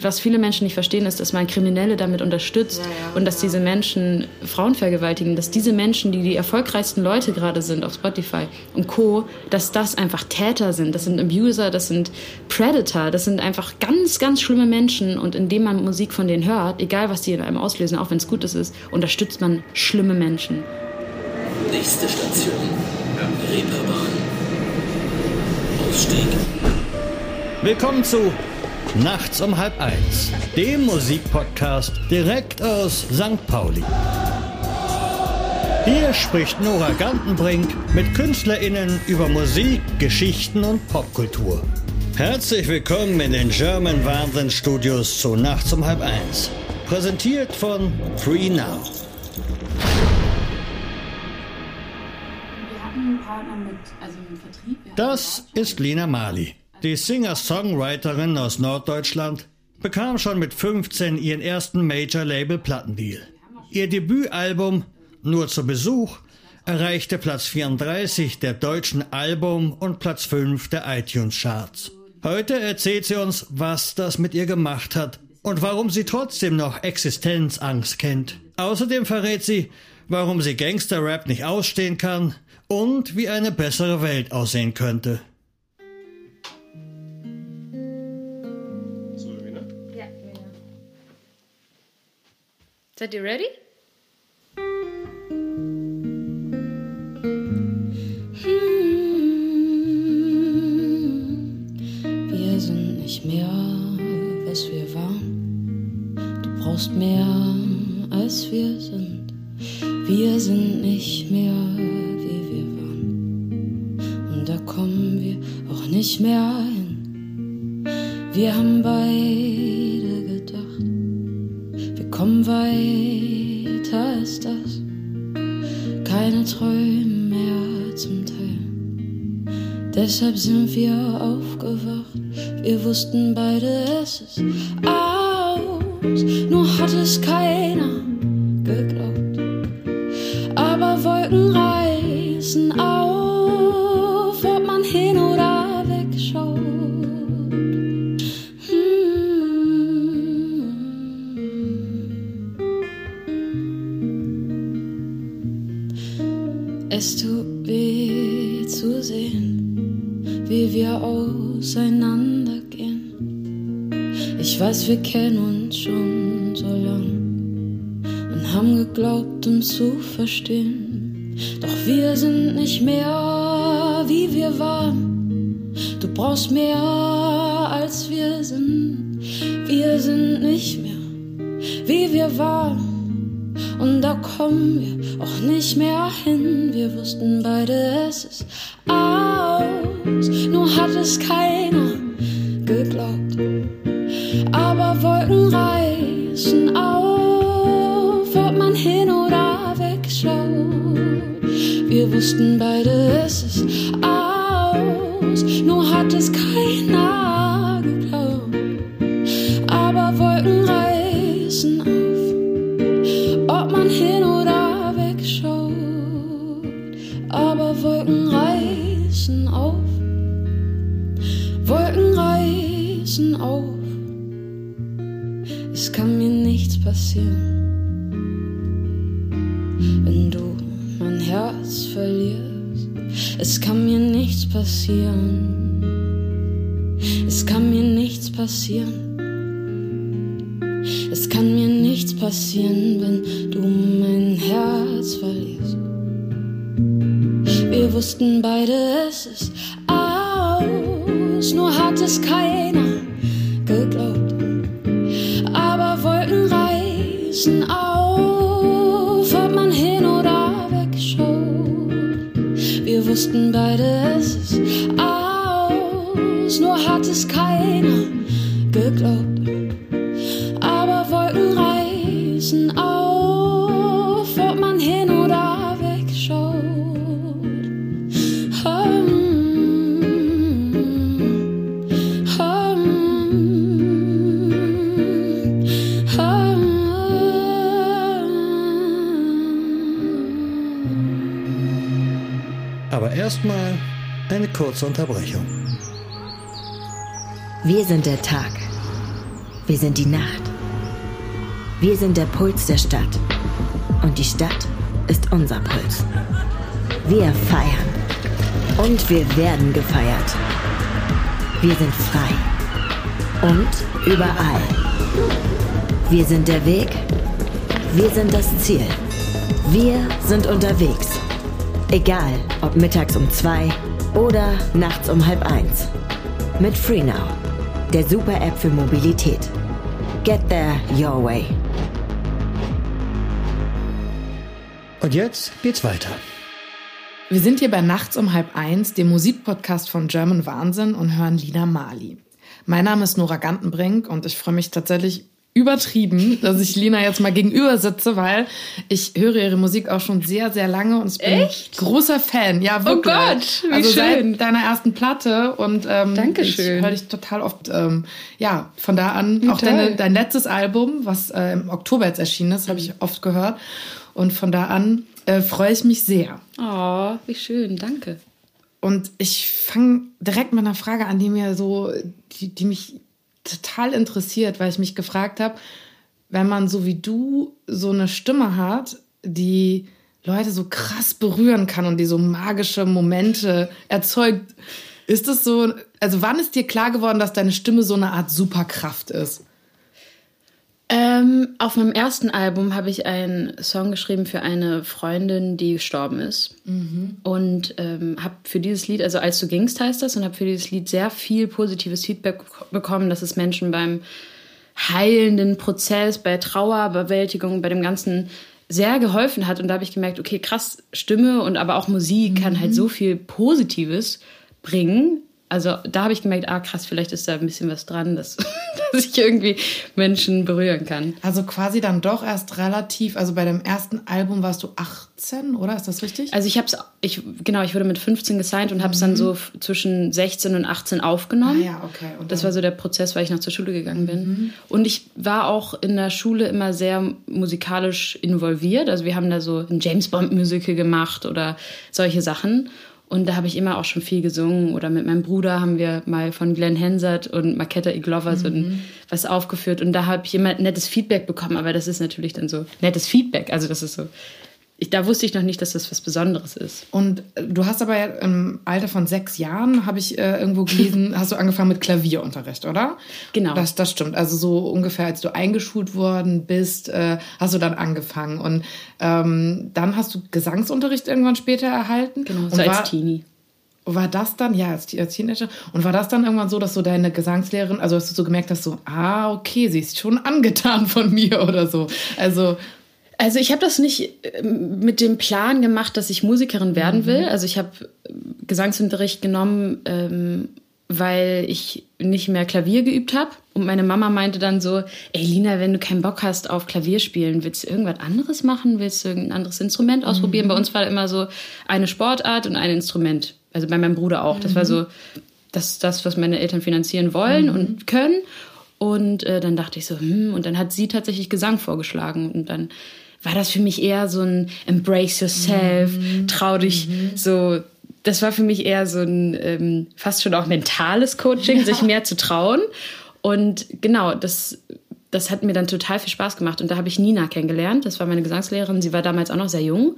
was viele Menschen nicht verstehen, ist, dass man Kriminelle damit unterstützt ja, ja, und dass diese Menschen Frauen vergewaltigen, dass diese Menschen, die die erfolgreichsten Leute gerade sind auf Spotify und Co., dass das einfach Täter sind, das sind Abuser, das sind Predator, das sind einfach ganz, ganz schlimme Menschen und indem man Musik von denen hört, egal was die in einem auslösen, auch wenn es gut ist, unterstützt man schlimme Menschen. Nächste Station, Reeperbahn. Ausstieg. Willkommen zu Nachts um halb eins, dem Musikpodcast direkt aus St. Pauli. Hier spricht Nora Gantenbrink mit KünstlerInnen über Musik, Geschichten und Popkultur. Herzlich willkommen in den German Wahnsinn Studios zu Nachts um halb eins. Präsentiert von Free Now. Also das ist Lina Mali. Die Singer-Songwriterin aus Norddeutschland bekam schon mit 15 ihren ersten Major-Label-Plattendeal. Ihr Debütalbum Nur zu Besuch erreichte Platz 34 der deutschen Album- und Platz 5 der iTunes-Charts. Heute erzählt sie uns, was das mit ihr gemacht hat und warum sie trotzdem noch Existenzangst kennt. Außerdem verrät sie, warum sie Gangster-Rap nicht ausstehen kann und wie eine bessere Welt aussehen könnte. Seid ihr ready? Wir sind nicht mehr, was wir waren. Du brauchst mehr, als wir sind. Wir sind nicht mehr, wie wir waren. Und da kommen wir auch nicht mehr hin. Wir haben beide Deshalb sind wir aufgewacht, wir wussten beide, es ist aus, nur hat es keiner Wir wussten beide, es ist aus. Nur hat es keiner wussten beide, es ist aus, nur hat es keiner kurze Unterbrechung. Wir sind der Tag. Wir sind die Nacht. Wir sind der Puls der Stadt. Und die Stadt ist unser Puls. Wir feiern. Und wir werden gefeiert. Wir sind frei. Und überall. Wir sind der Weg. Wir sind das Ziel. Wir sind unterwegs. Egal, ob mittags um zwei oder nachts um halb eins. Mit FreeNow, der Super-App für Mobilität. Get there your way. Und jetzt geht's weiter. Wir sind hier bei Nachts um halb eins, dem Musikpodcast von German Wahnsinn und hören Lina Mali. Mein Name ist Nora Gantenbrink und ich freue mich tatsächlich übertrieben, dass ich Lina jetzt mal gegenüber sitze, weil ich höre ihre Musik auch schon sehr, sehr lange und ich bin Echt? großer Fan. Ja, wirklich. Oh Gott, wie also schön. seit deiner ersten Platte und ähm, Dankeschön. ich höre dich total oft. Ähm, ja, von da an wie auch deine, dein letztes Album, was äh, im Oktober jetzt erschienen ist, habe ich oft gehört und von da an äh, freue ich mich sehr. Oh, wie schön, danke. Und ich fange direkt mit einer Frage an, die mir so, die, die mich total interessiert, weil ich mich gefragt habe, wenn man so wie du so eine Stimme hat, die Leute so krass berühren kann und die so magische Momente erzeugt, ist es so, also wann ist dir klar geworden, dass deine Stimme so eine Art Superkraft ist? Ähm, auf meinem ersten Album habe ich einen Song geschrieben für eine Freundin, die gestorben ist. Mhm. Und ähm, habe für dieses Lied, also als du gingst heißt das, und habe für dieses Lied sehr viel positives Feedback bekommen, dass es Menschen beim heilenden Prozess, bei Trauerbewältigung, bei dem Ganzen sehr geholfen hat. Und da habe ich gemerkt, okay, krass, Stimme und aber auch Musik mhm. kann halt so viel Positives bringen also da habe ich gemerkt, ah krass, vielleicht ist da ein bisschen was dran, dass, dass ich irgendwie Menschen berühren kann. Also quasi dann doch erst relativ, also bei dem ersten Album warst du 18, oder? Ist das richtig? Also ich habe es, ich, genau, ich wurde mit 15 gesigned und habe es mhm. dann so zwischen 16 und 18 aufgenommen. Ah, ja, okay. Und das war so der Prozess, weil ich noch zur Schule gegangen bin. Mhm. Und ich war auch in der Schule immer sehr musikalisch involviert. Also wir haben da so ein James Bond Musical gemacht oder solche Sachen. Und da habe ich immer auch schon viel gesungen. Oder mit meinem Bruder haben wir mal von Glenn Hansard und Maketa Iglova so mhm. was aufgeführt. Und da habe ich immer nettes Feedback bekommen. Aber das ist natürlich dann so nettes Feedback. Also das ist so ich, da wusste ich noch nicht, dass das was Besonderes ist. Und äh, du hast aber im Alter von sechs Jahren, habe ich äh, irgendwo gelesen, hast du angefangen mit Klavierunterricht, oder? Genau. Das, das stimmt. Also so ungefähr, als du eingeschult worden bist, äh, hast du dann angefangen. Und ähm, dann hast du Gesangsunterricht irgendwann später erhalten. Genau, und so als war, Teenie. War das dann, ja, als, als Teenager, und war das dann irgendwann so, dass so deine Gesangslehrerin, also dass du so gemerkt hast, so, ah, okay, sie ist schon angetan von mir oder so. Also also ich habe das nicht ähm, mit dem Plan gemacht, dass ich Musikerin werden will. Mhm. Also ich habe Gesangsunterricht genommen, ähm, weil ich nicht mehr Klavier geübt habe. Und meine Mama meinte dann so, ey Lina, wenn du keinen Bock hast auf Klavier spielen, willst du irgendwas anderes machen? Willst du irgendein anderes Instrument ausprobieren? Mhm. Bei uns war immer so eine Sportart und ein Instrument. Also bei meinem Bruder auch. Mhm. Das war mhm. so das, das, was meine Eltern finanzieren wollen mhm. und können. Und äh, dann dachte ich so, hm, und dann hat sie tatsächlich Gesang vorgeschlagen. Und dann war das für mich eher so ein Embrace yourself, mhm. trau dich mhm. so. Das war für mich eher so ein ähm, fast schon auch mentales Coaching, ja. sich mehr zu trauen. Und genau, das, das hat mir dann total viel Spaß gemacht. Und da habe ich Nina kennengelernt. Das war meine Gesangslehrerin. Sie war damals auch noch sehr jung.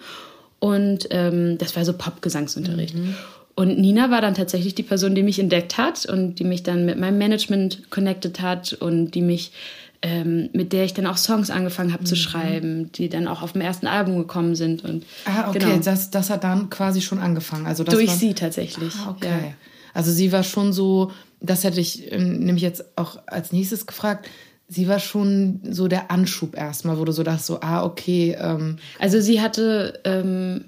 Und ähm, das war so Pop-Gesangsunterricht. Mhm. Und Nina war dann tatsächlich die Person, die mich entdeckt hat und die mich dann mit meinem Management connected hat und die mich ähm, mit der ich dann auch Songs angefangen habe mhm. zu schreiben, die dann auch auf dem ersten Album gekommen sind. Und, ah, okay, genau. das, das hat dann quasi schon angefangen. Also Durch war, sie tatsächlich. Ah, okay. Ja. Also sie war schon so, das hätte ich ähm, nämlich jetzt auch als nächstes gefragt, sie war schon so der Anschub erstmal, wo du so dachtest, so, ah, okay. Ähm. Also sie hatte, ähm,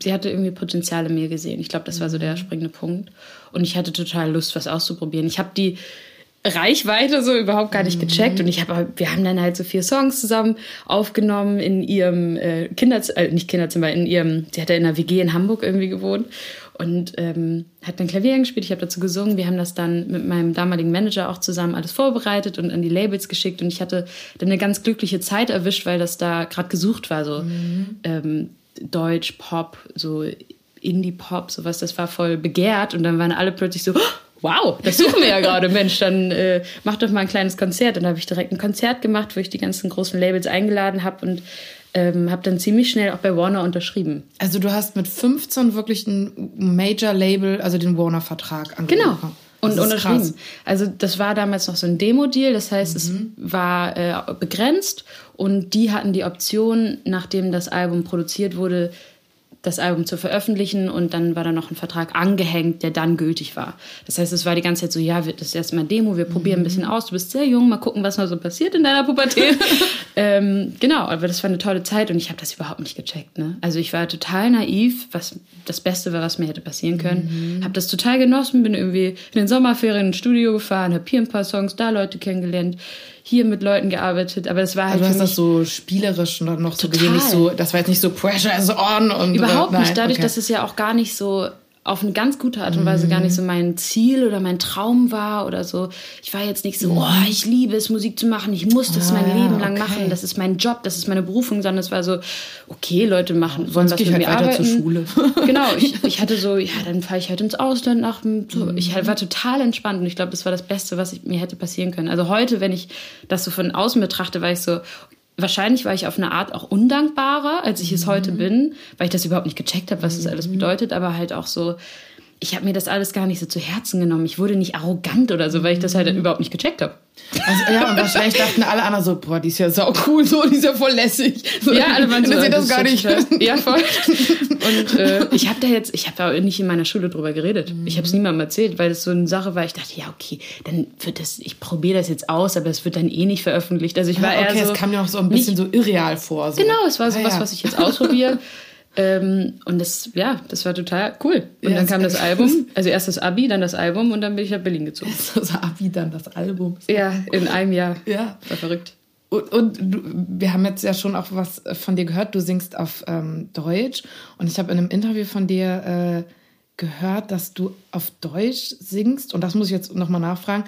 sie hatte irgendwie Potenziale mir gesehen. Ich glaube, das war so der mhm. springende Punkt. Und ich hatte total Lust, was auszuprobieren. Ich habe die Reichweite so überhaupt gar nicht gecheckt. Und ich habe, wir haben dann halt so vier Songs zusammen aufgenommen in ihrem äh, Kinderzimmer, äh, nicht Kinderzimmer, in ihrem, sie hat ja in einer WG in Hamburg irgendwie gewohnt und ähm, hat dann Klavier gespielt. Ich habe dazu gesungen. Wir haben das dann mit meinem damaligen Manager auch zusammen alles vorbereitet und an die Labels geschickt. Und ich hatte dann eine ganz glückliche Zeit erwischt, weil das da gerade gesucht war, so mhm. ähm, Deutsch, Pop, so Indie-Pop, sowas. Das war voll begehrt. Und dann waren alle plötzlich so, wow, das suchen wir ja gerade, Mensch, dann äh, mach doch mal ein kleines Konzert. Und dann habe ich direkt ein Konzert gemacht, wo ich die ganzen großen Labels eingeladen habe und ähm, habe dann ziemlich schnell auch bei Warner unterschrieben. Also du hast mit 15 wirklich ein Major-Label, also den Warner-Vertrag angeboten. Genau. Und unterschrieben. Krass. Also das war damals noch so ein Demo-Deal, das heißt, mhm. es war äh, begrenzt und die hatten die Option, nachdem das Album produziert wurde, das Album zu veröffentlichen und dann war da noch ein Vertrag angehängt, der dann gültig war. Das heißt, es war die ganze Zeit so, ja, das ist erstmal Demo, wir probieren ein bisschen aus, du bist sehr jung, mal gucken, was mal so passiert in deiner Pubertät. ähm, genau, aber das war eine tolle Zeit und ich habe das überhaupt nicht gecheckt. Ne? Also ich war total naiv, was das Beste war, was mir hätte passieren können. Mhm. Habe das total genossen, bin irgendwie in den Sommerferien ins Studio gefahren, habe hier ein paar Songs, da Leute kennengelernt hier mit Leuten gearbeitet, aber es war halt. Also du hast das so spielerisch und noch so gesehen, nicht so, das war jetzt nicht so Pressure is on und. Überhaupt äh, nicht, dadurch, okay. dass es ja auch gar nicht so auf eine ganz gute Art und Weise mhm. gar nicht so mein Ziel oder mein Traum war oder so. Ich war jetzt nicht so, mhm. oh, ich liebe es, Musik zu machen, ich muss das ah, mein Leben lang okay. machen, das ist mein Job, das ist meine Berufung, sondern es war so, okay, Leute machen, wollen was mit halt mir weiter arbeiten. zur Schule. genau, ich, ich hatte so, ja, dann fahre ich halt ins Ausland nach, so. Mhm. ich halt war total entspannt und ich glaube, das war das Beste, was ich, mir hätte passieren können. Also heute, wenn ich das so von außen betrachte, war ich so, wahrscheinlich war ich auf eine Art auch undankbarer, als ich es heute mhm. bin, weil ich das überhaupt nicht gecheckt habe, was das alles mhm. bedeutet, aber halt auch so, ich habe mir das alles gar nicht so zu Herzen genommen. Ich wurde nicht arrogant oder so, weil ich das halt mhm. überhaupt nicht gecheckt habe. Also, ja, und wahrscheinlich dachten alle anderen so, boah, die ist ja sau cool, so, die ist ja voll lässig. So, ja, alle waren so, das, das gar nicht. Ja, voll. Und äh, ich habe da jetzt, ich habe da nicht in meiner Schule drüber geredet. Mhm. Ich habe es niemandem erzählt, weil es so eine Sache war. Ich dachte, ja, okay, dann wird das, ich probiere das jetzt aus, aber es wird dann eh nicht veröffentlicht. Also ich war ja, okay, eher so. es kam mir auch so ein bisschen nicht, so irreal vor. So. Genau, es war so ah, was, ja. was ich jetzt ausprobiere. Ähm, und das, ja, das war total cool. Und ja, dann kam das Album, also erst das Abi, dann das Album und dann bin ich nach Berlin gezogen. Erst das Abi, dann das Album. Ja, in einem Jahr. Ja. War verrückt. Und, und du, wir haben jetzt ja schon auch was von dir gehört. Du singst auf ähm, Deutsch. Und ich habe in einem Interview von dir äh, gehört, dass du auf Deutsch singst. Und das muss ich jetzt nochmal nachfragen,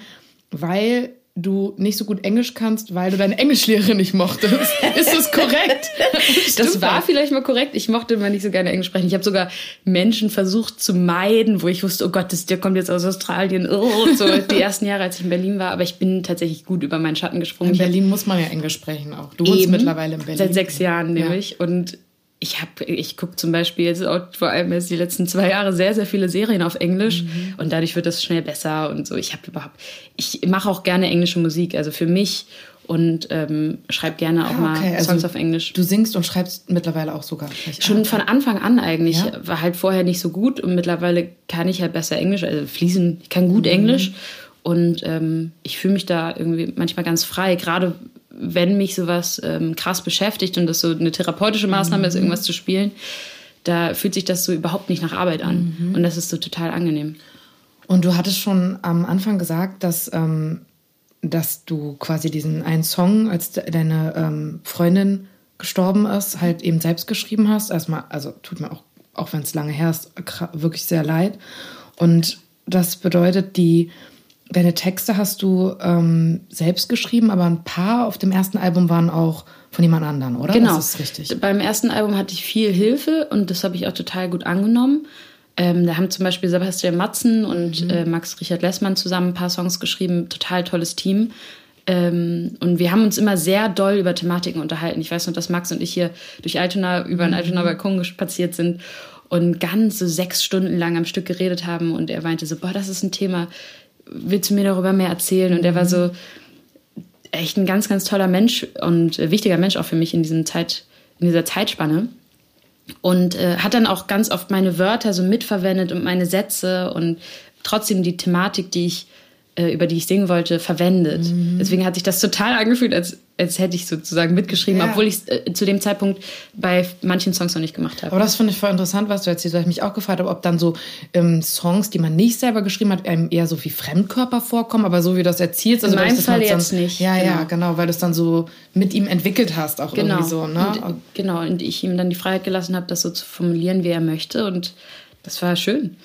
weil du nicht so gut Englisch kannst, weil du deine Englischlehrerin nicht mochtest. Ist das korrekt? das war vielleicht mal korrekt. Ich mochte immer nicht so gerne Englisch sprechen. Ich habe sogar Menschen versucht zu meiden, wo ich wusste, oh Gott, das, der kommt jetzt aus Australien. Oh, so die ersten Jahre, als ich in Berlin war. Aber ich bin tatsächlich gut über meinen Schatten gesprungen. In Berlin muss man ja Englisch sprechen auch. Du wohnst mittlerweile in Berlin. Seit sechs Jahren nämlich. Ja. Und ich habe, ich gucke zum Beispiel jetzt auch vor allem jetzt die letzten zwei Jahre sehr, sehr viele Serien auf Englisch mhm. und dadurch wird das schnell besser und so. Ich habe überhaupt, ich mache auch gerne englische Musik, also für mich und ähm, schreibe gerne auch ah, okay. mal Songs also, auf Englisch. Du singst und schreibst mittlerweile auch sogar. Schon von Anfang an eigentlich. Ja? War halt vorher nicht so gut und mittlerweile kann ich halt besser Englisch, also fließen, ich kann gut mhm. Englisch und ähm, ich fühle mich da irgendwie manchmal ganz frei, gerade wenn mich sowas ähm, krass beschäftigt und das so eine therapeutische Maßnahme mhm. ist, irgendwas zu spielen, da fühlt sich das so überhaupt nicht nach Arbeit an. Mhm. Und das ist so total angenehm. Und du hattest schon am Anfang gesagt, dass, ähm, dass du quasi diesen einen Song, als de deine ähm, Freundin gestorben ist, halt eben selbst geschrieben hast. Erstmal, also tut mir auch, auch wenn es lange her ist, wirklich sehr leid. Und das bedeutet, die Deine Texte hast du ähm, selbst geschrieben, aber ein paar auf dem ersten Album waren auch von jemand anderem, oder? Genau. Das ist richtig. Beim ersten Album hatte ich viel Hilfe und das habe ich auch total gut angenommen. Ähm, da haben zum Beispiel Sebastian Matzen und mhm. äh, Max Richard Lessmann zusammen ein paar Songs geschrieben. Total tolles Team. Ähm, und wir haben uns immer sehr doll über Thematiken unterhalten. Ich weiß noch, dass Max und ich hier durch Altona über einen mhm. Altona Balkon spaziert sind und ganz so sechs Stunden lang am Stück geredet haben. Und er meinte so, boah, das ist ein Thema, willst du mir darüber mehr erzählen? Und er war so echt ein ganz, ganz toller Mensch und wichtiger Mensch auch für mich in, diesem Zeit, in dieser Zeitspanne. Und äh, hat dann auch ganz oft meine Wörter so mitverwendet und meine Sätze und trotzdem die Thematik, die ich äh, über die ich singen wollte, verwendet. Mhm. Deswegen hat sich das total angefühlt, als, als hätte ich sozusagen mitgeschrieben, ja. obwohl ich es äh, zu dem Zeitpunkt bei manchen Songs noch nicht gemacht habe. Aber das finde ich voll interessant, was du erzählst, weil ich mich auch gefragt habe, ob dann so ähm, Songs, die man nicht selber geschrieben hat, einem eher so wie Fremdkörper vorkommen, aber so wie du das erzählst. Also In meinem Fall jetzt dann, nicht. Ja, genau. ja, genau, weil du es dann so mit ihm entwickelt hast, auch genau. irgendwie so. Ne? Und, genau, und ich ihm dann die Freiheit gelassen habe, das so zu formulieren, wie er möchte und das war schön.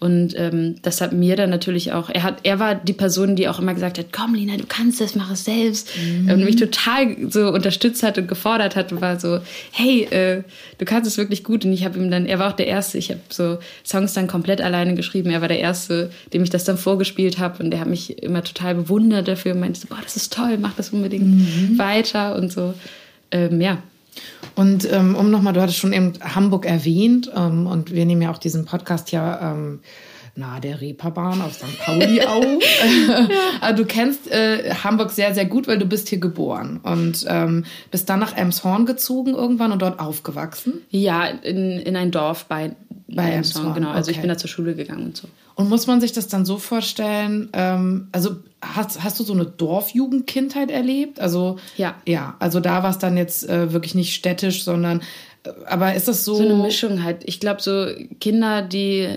Und ähm, das hat mir dann natürlich auch, er hat, er war die Person, die auch immer gesagt hat, komm Lina, du kannst das, mach es selbst. Mhm. Und mich total so unterstützt hat und gefordert hat und war so, hey, äh, du kannst es wirklich gut. Und ich habe ihm dann, er war auch der Erste, ich habe so Songs dann komplett alleine geschrieben. Er war der Erste, dem ich das dann vorgespielt habe und der hat mich immer total bewundert dafür und meinte so, boah, das ist toll, mach das unbedingt mhm. weiter und so. Ähm, ja, und ähm, um nochmal, du hattest schon eben Hamburg erwähnt ähm, und wir nehmen ja auch diesen Podcast ja ähm, nahe der Reeperbahn auf St. Pauli auf. ja. Du kennst äh, Hamburg sehr, sehr gut, weil du bist hier geboren und ähm, bist dann nach Elmshorn gezogen irgendwann und dort aufgewachsen. Ja, in, in ein Dorf bei, bei Elmshorn, genau. Also okay. ich bin da zur Schule gegangen und so. Und muss man sich das dann so vorstellen, ähm, also hast, hast du so eine Dorfjugendkindheit erlebt? Also ja. Ja, also da war es dann jetzt äh, wirklich nicht städtisch, sondern äh, aber ist das so. So eine Mischung halt. Ich glaube, so Kinder, die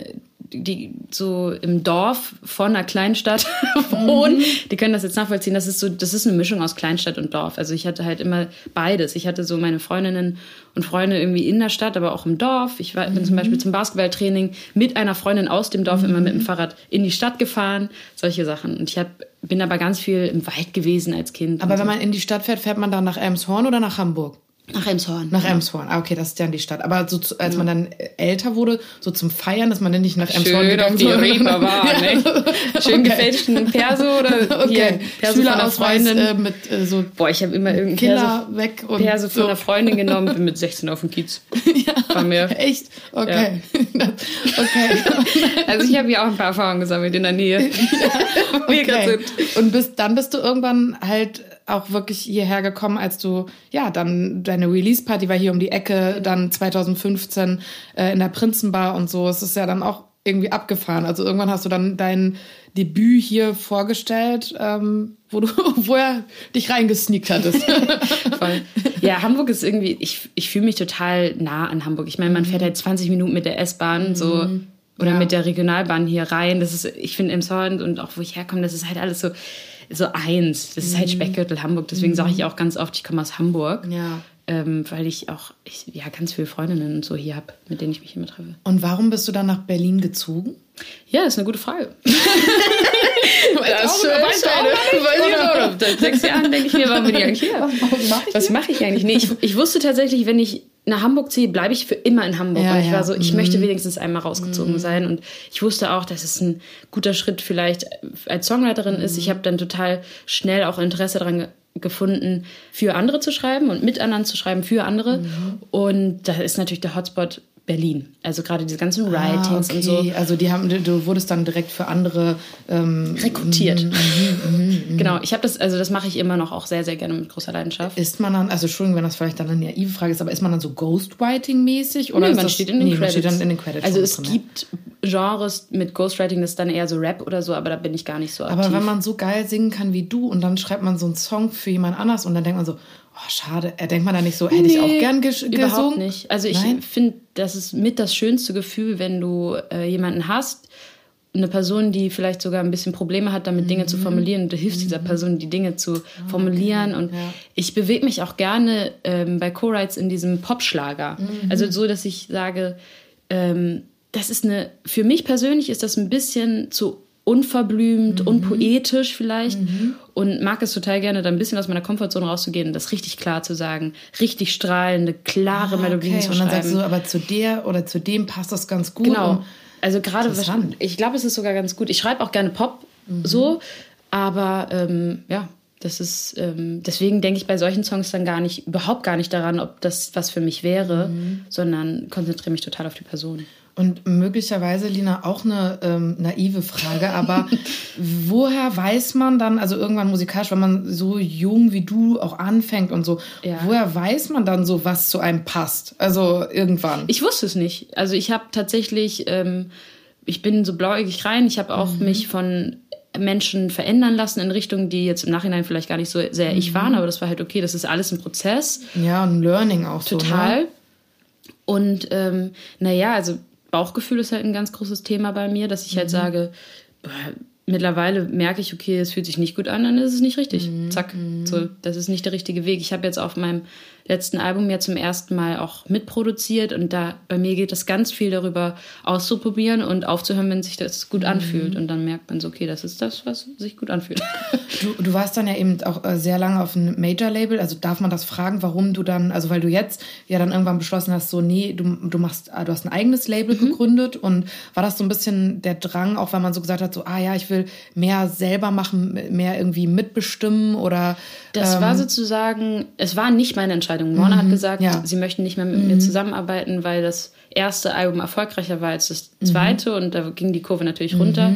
die so im Dorf von einer Kleinstadt wohnen, mhm. die können das jetzt nachvollziehen. Das ist so, das ist eine Mischung aus Kleinstadt und Dorf. Also ich hatte halt immer beides. Ich hatte so meine Freundinnen und Freunde irgendwie in der Stadt, aber auch im Dorf. Ich war, bin zum Beispiel zum Basketballtraining mit einer Freundin aus dem Dorf mhm. immer mit dem Fahrrad in die Stadt gefahren. Solche Sachen. Und ich hab, bin aber ganz viel im Wald gewesen als Kind. Aber wenn so. man in die Stadt fährt, fährt man dann nach Elmshorn oder nach Hamburg? Nach Emshorn. Nach ja. Emshorn. Ah, okay, das ist dann die Stadt. Aber so, als man dann älter wurde, so zum Feiern, dass man dann nicht nach Emshorn Schön auf die Reeperbahn, ne? Schön okay. gefälschten Perso oder okay. hier, Perso von einer Freundin. Äh, mit äh, so Boah, ich habe immer irgendeinen Killer Perso, weg und Perso von so. einer Freundin genommen, bin mit 16 auf dem Kiez. ja, War mir. Echt? Okay. Ja. okay. also ich habe hier auch ein paar Erfahrungen gesammelt in der Nähe. ja. okay. Und bis, dann bist du irgendwann halt auch wirklich hierher gekommen, als du, ja, dann deine Release-Party war hier um die Ecke, dann 2015 äh, in der Prinzenbar und so. Es ist ja dann auch irgendwie abgefahren. Also irgendwann hast du dann dein Debüt hier vorgestellt, ähm, wo du vorher dich reingesneakt hattest. Voll. Ja, Hamburg ist irgendwie, ich, ich fühle mich total nah an Hamburg. Ich meine, man fährt halt 20 Minuten mit der S-Bahn, so mhm. oder ja. mit der Regionalbahn hier rein. Das ist, ich finde Emshorn und auch wo ich herkomme, das ist halt alles so so eins. Das ist halt mhm. Speckgürtel Hamburg. Deswegen sage ich mhm. auch ganz oft, ich komme aus Hamburg. Ja. Ähm, weil ich auch ich, ja, ganz viele Freundinnen und so hier habe, mit denen ich mich immer treffe. Und warum bist du dann nach Berlin gezogen? Ja, das ist eine gute Frage. das ist schön. Seit sechs Jahren denke ich mir, warum bin ich eigentlich hier? Was mache ich, eigentlich? Nee, ich, ich wusste tatsächlich, wenn ich nach Hamburg ziehe, bleibe ich für immer in Hamburg. Ja, und ich ja. war so, ich mhm. möchte wenigstens einmal rausgezogen mhm. sein. Und ich wusste auch, dass es ein guter Schritt vielleicht als Songwriterin mhm. ist. Ich habe dann total schnell auch Interesse daran gefunden, für andere zu schreiben und mit anderen zu schreiben für andere. Mhm. Und da ist natürlich der Hotspot Berlin. Also gerade diese ganzen Writings ah, okay. und so. Also die haben, du wurdest dann direkt für andere ähm, rekrutiert. Mm, mm, mm, genau, ich habe das, also das mache ich immer noch auch sehr, sehr gerne mit großer Leidenschaft. Ist man dann, also Entschuldigung, wenn das vielleicht dann eine naive Frage ist, aber ist man dann so Ghostwriting-mäßig? Oder nee, man das, steht in den nee, Credits. steht dann in den Credits. Also es drin, gibt Genres mit Ghostwriting, das ist dann eher so Rap oder so, aber da bin ich gar nicht so aktiv. Aber wenn man so geil singen kann wie du und dann schreibt man so einen Song für jemand anders und dann denkt man so, Oh, schade. Er denkt man da nicht so, hätte nee, ich auch gern ges gesungen? Überhaupt nicht. Also ich finde, das ist mit das schönste Gefühl, wenn du äh, jemanden hast, eine Person, die vielleicht sogar ein bisschen Probleme hat, damit Dinge mhm. zu formulieren. Und du hilfst mhm. dieser Person, die Dinge zu ah, formulieren. Okay. Und ja. ich bewege mich auch gerne ähm, bei Co-Writes in diesem Popschlager. Mhm. Also so, dass ich sage, ähm, das ist eine, für mich persönlich ist das ein bisschen zu unverblümt, mhm. unpoetisch vielleicht mhm. und mag es total gerne, da ein bisschen aus meiner Komfortzone rauszugehen und das richtig klar zu sagen, richtig strahlende, klare ah, Melodien okay. zu schreiben. Und dann sagst du, aber zu der oder zu dem passt das ganz gut. Genau. Also gerade, ich glaube, es ist sogar ganz gut. Ich schreibe auch gerne Pop mhm. so, aber ähm, ja, das ist, ähm, deswegen denke ich bei solchen Songs dann gar nicht, überhaupt gar nicht daran, ob das was für mich wäre, mhm. sondern konzentriere mich total auf die Person. Und möglicherweise, Lina, auch eine ähm, naive Frage, aber woher weiß man dann, also irgendwann musikalisch, wenn man so jung wie du auch anfängt und so, ja. woher weiß man dann so, was zu einem passt? Also irgendwann. Ich wusste es nicht. Also ich habe tatsächlich, ähm, ich bin so blauäugig rein, ich habe auch mhm. mich von Menschen verändern lassen in Richtungen, die jetzt im Nachhinein vielleicht gar nicht so sehr ich mhm. waren, aber das war halt okay, das ist alles ein Prozess. Ja, ein Learning auch Total. So, ne? Und ähm, naja, also Bauchgefühl ist halt ein ganz großes Thema bei mir, dass ich halt mhm. sage, boah, mittlerweile merke ich, okay, es fühlt sich nicht gut an, dann ist es nicht richtig. Mhm. Zack. Mhm. So, das ist nicht der richtige Weg. Ich habe jetzt auf meinem letzten Album ja zum ersten Mal auch mitproduziert und da bei mir geht es ganz viel darüber auszuprobieren und aufzuhören, wenn sich das gut mhm. anfühlt. Und dann merkt man so, okay, das ist das, was sich gut anfühlt. Du, du warst dann ja eben auch äh, sehr lange auf einem Major-Label. Also darf man das fragen, warum du dann, also weil du jetzt ja dann irgendwann beschlossen hast, so, nee, du, du machst, äh, du hast ein eigenes Label mhm. gegründet und war das so ein bisschen der Drang, auch weil man so gesagt hat, so, ah ja, ich will mehr selber machen, mehr irgendwie mitbestimmen oder. Das ähm, war sozusagen, es war nicht meine Entscheidung. Mona mhm, hat gesagt, ja. sie möchten nicht mehr mit mhm. mir zusammenarbeiten, weil das erste Album erfolgreicher war als das mhm. zweite und da ging die Kurve natürlich runter.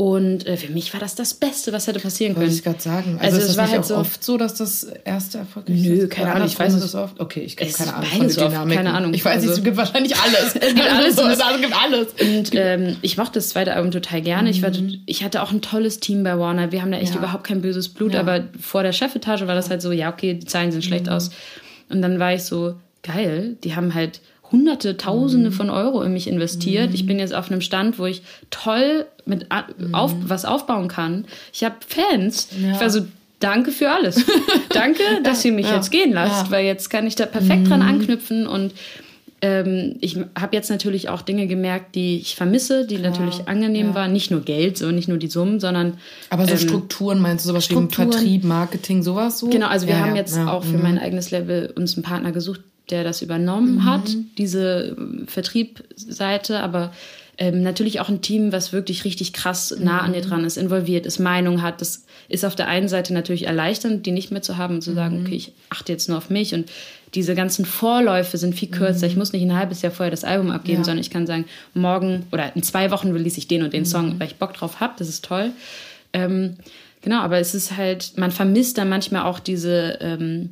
Und äh, für mich war das das Beste, was hätte passieren können. Wollte ich gerade sagen. Also, also es, war halt so oft so, dass das erste erfolgreich ist. Nö, keine Ahnung. Ich weiß es oft. Okay, ich habe keine Ahnung von der Dynamik. Keine Ahnung. Ich weiß also, nicht, es gibt wahrscheinlich alles. es gibt alles. es gibt alles. Und ähm, ich mochte das zweite Album total gerne. Mhm. Ich, war, ich hatte auch ein tolles Team bei Warner. Wir haben da echt ja. überhaupt kein böses Blut. Ja. Aber vor der Chefetage war das halt so, ja, okay, die Zahlen sehen schlecht mhm. aus. Und dann war ich so, geil, die haben halt Hunderte, Tausende mhm. von Euro in mich investiert. Mhm. Ich bin jetzt auf einem Stand, wo ich toll mit mhm. auf, was aufbauen kann. Ich habe Fans. Ja. Ich war so, danke für alles. danke, dass ihr mich ja. jetzt gehen lasst, ja. weil jetzt kann ich da perfekt dran mhm. anknüpfen und ähm, ich habe jetzt natürlich auch Dinge gemerkt, die ich vermisse, die Klar, natürlich angenehm ja. waren. Nicht nur Geld, so nicht nur die Summen, sondern. Aber so ähm, Strukturen meinst du sowas Strukturen, wie Vertrieb, Marketing, sowas so? Genau, also wir ja, haben jetzt ja. auch für mhm. mein eigenes Level uns einen Partner gesucht, der das übernommen mhm. hat, diese Vertriebsseite, aber ähm, natürlich auch ein Team, was wirklich richtig krass nah mhm. an dir dran ist, involviert ist, Meinung hat. Das ist auf der einen Seite natürlich erleichternd, die nicht mehr zu haben und zu sagen, mhm. okay, ich achte jetzt nur auf mich und diese ganzen Vorläufe sind viel kürzer. Mhm. Ich muss nicht ein halbes Jahr vorher das Album abgeben, ja. sondern ich kann sagen, morgen oder in zwei Wochen release ich den und den Song, mhm. weil ich Bock drauf habe. Das ist toll. Ähm, genau, aber es ist halt, man vermisst dann manchmal auch diese ähm,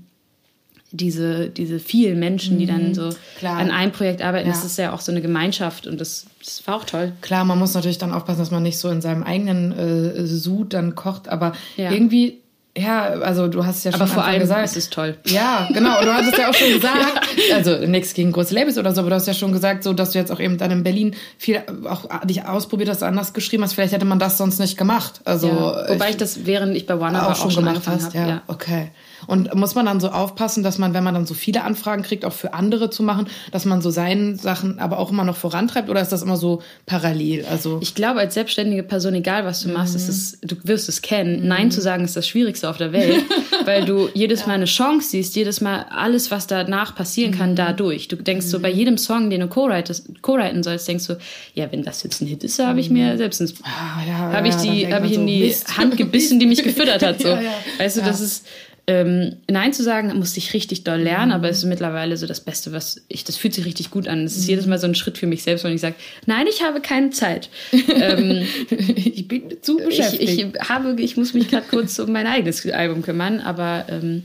diese, diese vielen Menschen, die dann mhm, so Klar. an einem Projekt arbeiten. Ja. Das ist ja auch so eine Gemeinschaft und das, das war auch toll. Klar, man muss natürlich dann aufpassen, dass man nicht so in seinem eigenen äh, Sud dann kocht, aber ja. irgendwie ja, also du hast ja schon aber vor allem gesagt. ist es toll. Ja, genau. Du hattest ja auch schon gesagt, ja. also nichts gegen große Labels oder so, aber du hast ja schon gesagt, so dass du jetzt auch eben dann in Berlin viel auch dich ausprobiert hast, anders geschrieben hast. Vielleicht hätte man das sonst nicht gemacht. Also ja. wobei ich, ich, das während ich bei Warner auch, auch schon gemacht hast. Ja. ja, okay. Und muss man dann so aufpassen, dass man, wenn man dann so viele Anfragen kriegt, auch für andere zu machen, dass man so seine Sachen aber auch immer noch vorantreibt oder ist das immer so parallel? Also ich glaube, als selbstständige Person, egal was du machst, mhm. ist es, du wirst es kennen. Mhm. Nein zu sagen ist das Schwierigste auf der Welt, weil du jedes Mal eine Chance siehst, jedes Mal alles, was danach passieren kann, mhm. dadurch. Du denkst so bei mhm. jedem Song, den du co-writen sollst, denkst du, ja, wenn das jetzt ein Hit ist, habe ich mir mhm. selbst ins, ah, ja, habe ich die, habe ich in die Mist. Hand gebissen, die mich gefüttert hat. So, ja. weißt du, das ist ähm, Nein zu sagen, musste ich richtig doll lernen, mhm. aber es ist mittlerweile so das Beste, was ich, das fühlt sich richtig gut an. Es ist mhm. jedes Mal so ein Schritt für mich selbst, wenn ich sage, nein, ich habe keine Zeit. ähm, ich bin zu beschäftigt. Ich, ich, habe, ich muss mich gerade kurz um mein eigenes Album kümmern, aber ähm,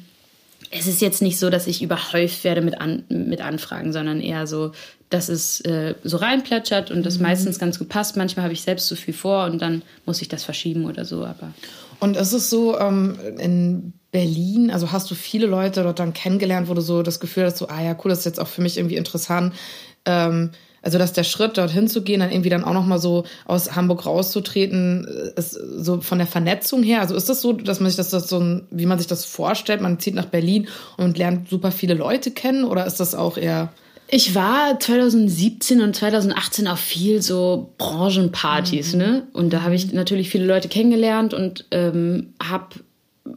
es ist jetzt nicht so, dass ich überhäuft werde mit, an, mit Anfragen, sondern eher so, dass es äh, so reinplätschert und das mhm. meistens ganz gut passt. Manchmal habe ich selbst zu viel vor und dann muss ich das verschieben oder so, aber. Und ist es so, ähm, in Berlin, also hast du viele Leute dort dann kennengelernt, wo du so das Gefühl hast, so, ah ja, cool, das ist jetzt auch für mich irgendwie interessant. Ähm, also, dass der Schritt, dorthin zu gehen, dann irgendwie dann auch nochmal so aus Hamburg rauszutreten, äh, ist so von der Vernetzung her. Also ist das so, dass man sich das, das so, wie man sich das vorstellt, man zieht nach Berlin und lernt super viele Leute kennen oder ist das auch eher ich war 2017 und 2018 auf viel so Branchenpartys, mhm. ne? Und da habe ich natürlich viele Leute kennengelernt und ähm, habe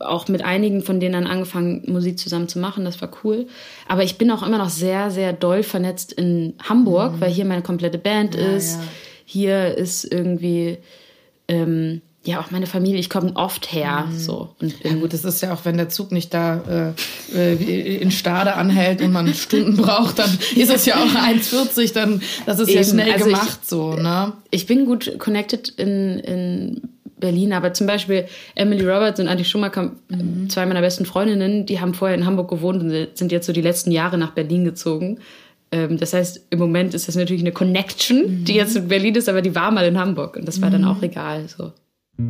auch mit einigen von denen dann angefangen, Musik zusammen zu machen. Das war cool. Aber ich bin auch immer noch sehr, sehr doll vernetzt in Hamburg, mhm. weil hier meine komplette Band ja, ist. Ja. Hier ist irgendwie ähm, ja auch meine Familie, ich komme oft her. Mhm. So, und ja gut, das ist ja auch, wenn der Zug nicht da äh, äh in Stade anhält und man Stunden braucht, dann ist es ja auch 1,40, dann das ist Eben. ja schnell also gemacht ich, so. Ne? Ich bin gut connected in, in Berlin, aber zum Beispiel Emily Roberts und Andi Schumacher, mhm. zwei meiner besten Freundinnen, die haben vorher in Hamburg gewohnt und sind jetzt so die letzten Jahre nach Berlin gezogen. Ähm, das heißt, im Moment ist das natürlich eine Connection, mhm. die jetzt in Berlin ist, aber die war mal in Hamburg und das war mhm. dann auch egal. So. Ich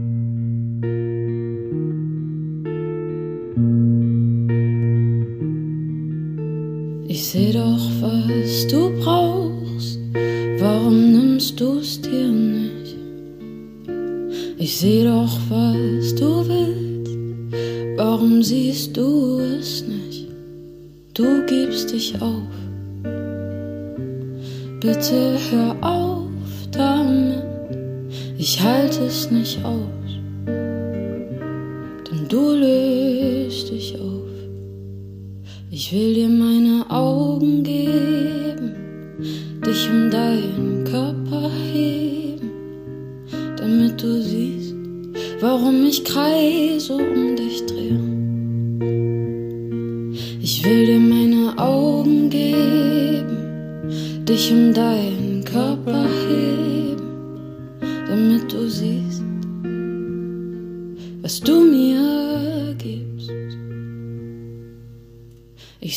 seh doch, was du brauchst. Warum nimmst du's dir nicht? Ich seh doch, was du willst. Warum siehst du es nicht? Du gibst dich auf. Bitte hör auf damit. Ich halte es nicht aus. Denn du löst dich auf. Ich will dir meine Augen geben, dich um deinen Körper heben, damit du siehst, warum ich kreise um dich drehe. Ich will dir meine Augen geben, dich um deinen Körper heben,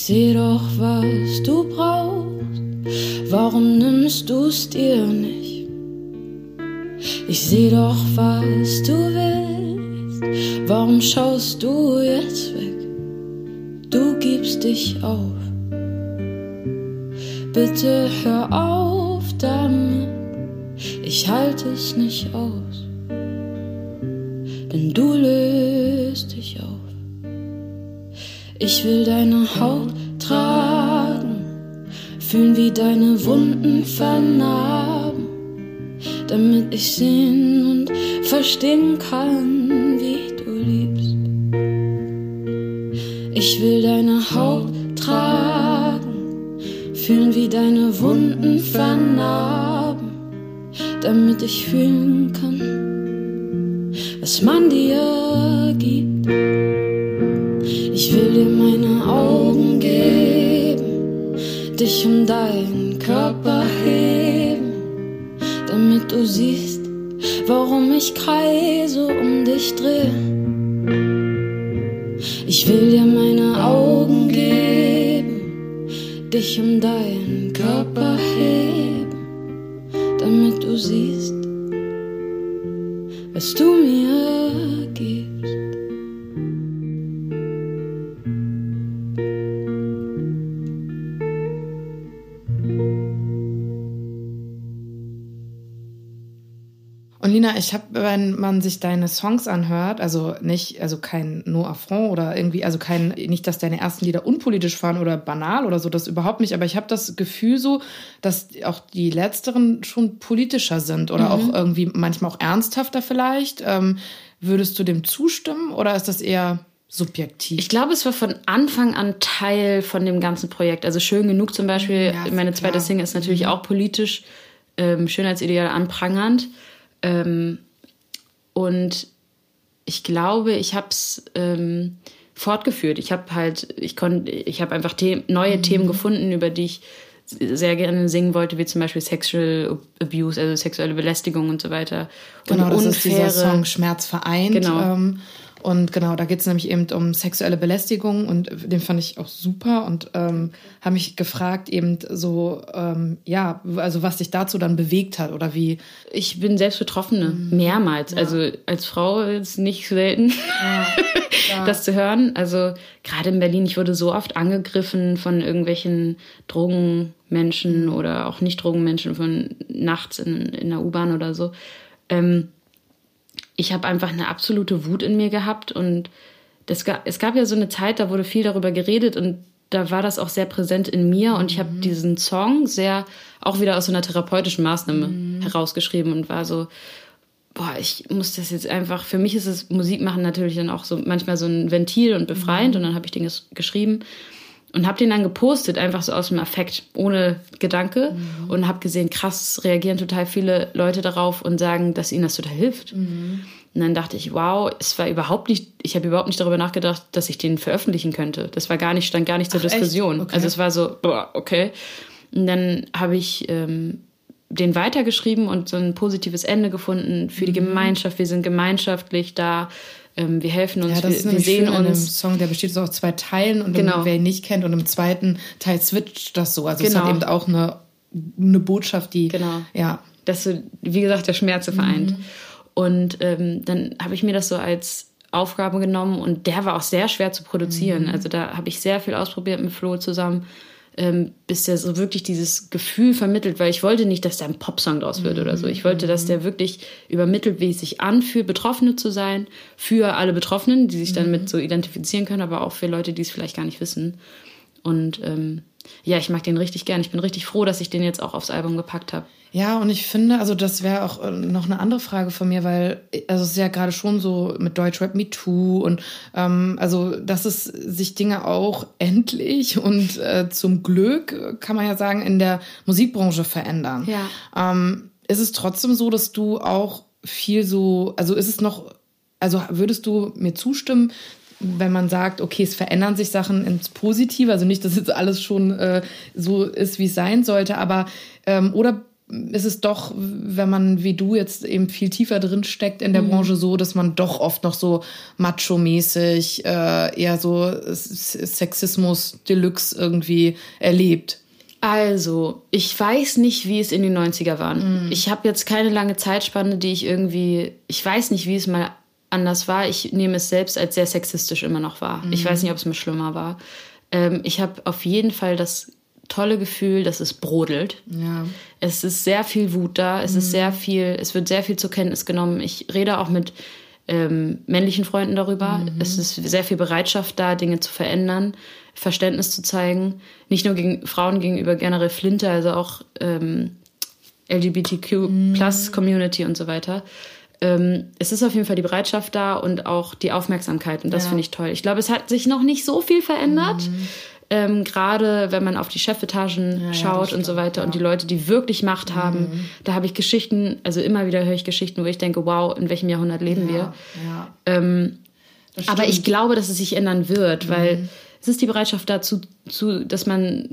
seh doch, was du brauchst. Warum nimmst du's dir nicht? Ich seh doch, was du willst. Warum schaust du jetzt weg? Du gibst dich auf. Bitte hör auf damit. Ich halte es nicht aus. Denn du löst dich auf. Ich will deine Haut tragen, fühlen wie deine Wunden vernarben, damit ich sehen und verstehen kann, wie du liebst. Ich will deine Haut tragen, fühlen wie deine Wunden vernarben, damit ich fühlen kann, was man dir gibt. Ich will dir meine Augen geben, dich um deinen Körper heben, damit du siehst, warum ich kreise um dich drehe. Ich will dir meine Augen geben, dich um deinen Körper heben, damit du siehst, was du mir gibst. Und Lina, ich habe, wenn man sich deine Songs anhört, also nicht, also kein No Affront oder irgendwie, also kein, nicht, dass deine ersten Lieder unpolitisch waren oder banal oder so, das überhaupt nicht, aber ich habe das Gefühl so, dass auch die letzteren schon politischer sind oder mhm. auch irgendwie manchmal auch ernsthafter vielleicht. Ähm, würdest du dem zustimmen oder ist das eher subjektiv? Ich glaube, es war von Anfang an Teil von dem ganzen Projekt. Also schön genug zum Beispiel, ja, meine zweite. Single ist natürlich mhm. auch politisch ähm, Schönheitsideal anprangernd. Ähm, und ich glaube, ich habe es ähm, fortgeführt. Ich habe halt, ich konnte, ich habe einfach The neue mhm. Themen gefunden, über die ich sehr gerne singen wollte, wie zum Beispiel Sexual Abuse, also sexuelle Belästigung und so weiter. Genau, und das unfaire, ist dieser Song Schmerz vereint. Genau. Ähm, und genau, da geht es nämlich eben um sexuelle Belästigung und den fand ich auch super und ähm, habe mich gefragt eben so, ähm, ja, also was dich dazu dann bewegt hat oder wie. Ich bin selbst Betroffene, mhm. mehrmals. Ja. Also als Frau ist nicht selten, ja. Ja. das zu hören. Also gerade in Berlin, ich wurde so oft angegriffen von irgendwelchen Drogenmenschen mhm. oder auch nicht Drogenmenschen von nachts in, in der U-Bahn oder so. Ähm, ich habe einfach eine absolute Wut in mir gehabt und das, es gab ja so eine Zeit, da wurde viel darüber geredet und da war das auch sehr präsent in mir und ich habe mhm. diesen Song sehr auch wieder aus so einer therapeutischen Maßnahme mhm. herausgeschrieben und war so, boah, ich muss das jetzt einfach, für mich ist es Musik machen natürlich dann auch so manchmal so ein Ventil und befreiend mhm. und dann habe ich den geschrieben und habe den dann gepostet, einfach so aus dem Affekt, ohne Gedanke mhm. und habe gesehen, krass, reagieren total viele Leute darauf und sagen, dass ihnen das total hilft. Mhm. Und dann dachte ich, wow, es war überhaupt nicht, ich habe überhaupt nicht darüber nachgedacht, dass ich den veröffentlichen könnte. Das war gar nicht, stand gar nicht zur Ach, Diskussion. Okay. Also es war so, boah, okay. Und dann habe ich ähm, den weitergeschrieben und so ein positives Ende gefunden für die mhm. Gemeinschaft. Wir sind gemeinschaftlich da ähm, wir helfen uns, ja, das wir, ist wir sehen schön uns. Song, der besteht so aus zwei Teilen und genau. wer ihn nicht kennt und im zweiten Teil switcht das so. Also genau. es hat genau. eben auch eine, eine Botschaft, die genau. ja. Dass so, wie gesagt, der Schmerze vereint. Mhm. Und ähm, dann habe ich mir das so als Aufgabe genommen und der war auch sehr schwer zu produzieren. Mhm. Also da habe ich sehr viel ausprobiert mit Flo zusammen ähm, bis der so wirklich dieses Gefühl vermittelt, weil ich wollte nicht, dass da ein Popsong draus wird mhm. oder so. Ich wollte, dass der wirklich übermittelt, wie es sich anfühlt, Betroffene zu sein, für alle Betroffenen, die sich dann mhm. mit so identifizieren können, aber auch für Leute, die es vielleicht gar nicht wissen. Und ähm, ja, ich mag den richtig gern. Ich bin richtig froh, dass ich den jetzt auch aufs Album gepackt habe. Ja, und ich finde, also das wäre auch äh, noch eine andere Frage von mir, weil also es ist ja gerade schon so mit Deutschrap Me Too und ähm, also dass es sich Dinge auch endlich und äh, zum Glück kann man ja sagen in der Musikbranche verändern. Ja. Ähm, ist es trotzdem so, dass du auch viel so, also ist es noch, also würdest du mir zustimmen, wenn man sagt, okay, es verändern sich Sachen ins Positive, also nicht, dass jetzt alles schon äh, so ist, wie es sein sollte, aber ähm, oder ist es doch, wenn man wie du jetzt eben viel tiefer drin steckt in der mhm. Branche, so, dass man doch oft noch so macho-mäßig äh, eher so Sexismus Deluxe irgendwie erlebt. Also, ich weiß nicht, wie es in den 90er waren. Mhm. Ich habe jetzt keine lange Zeitspanne, die ich irgendwie, ich weiß nicht, wie es mal anders war. Ich nehme es selbst als sehr sexistisch immer noch wahr. Mhm. Ich weiß nicht, ob es mir schlimmer war. Ähm, ich habe auf jeden Fall das tolle Gefühl, dass es brodelt. Ja. Es ist sehr viel Wut da, es mhm. ist sehr viel, es wird sehr viel zur Kenntnis genommen. Ich rede auch mit ähm, männlichen Freunden darüber. Mhm. Es ist sehr viel Bereitschaft da, Dinge zu verändern, Verständnis zu zeigen. Nicht nur gegen Frauen gegenüber generell Flinte, also auch ähm, LGBTQ mhm. Plus Community und so weiter ähm, es ist auf jeden Fall die Bereitschaft da und auch die Aufmerksamkeit und das ja. finde ich toll. Ich glaube, es hat sich noch nicht so viel verändert. Mhm. Ähm, Gerade wenn man auf die Chefetagen ja, schaut ja, und so weiter ja. und die Leute, die wirklich Macht haben, mhm. da habe ich Geschichten, also immer wieder höre ich Geschichten, wo ich denke, wow, in welchem Jahrhundert leben wir? Ähm, aber ich glaube, dass es sich ändern wird, mhm. weil es ist die Bereitschaft dazu, zu, dass man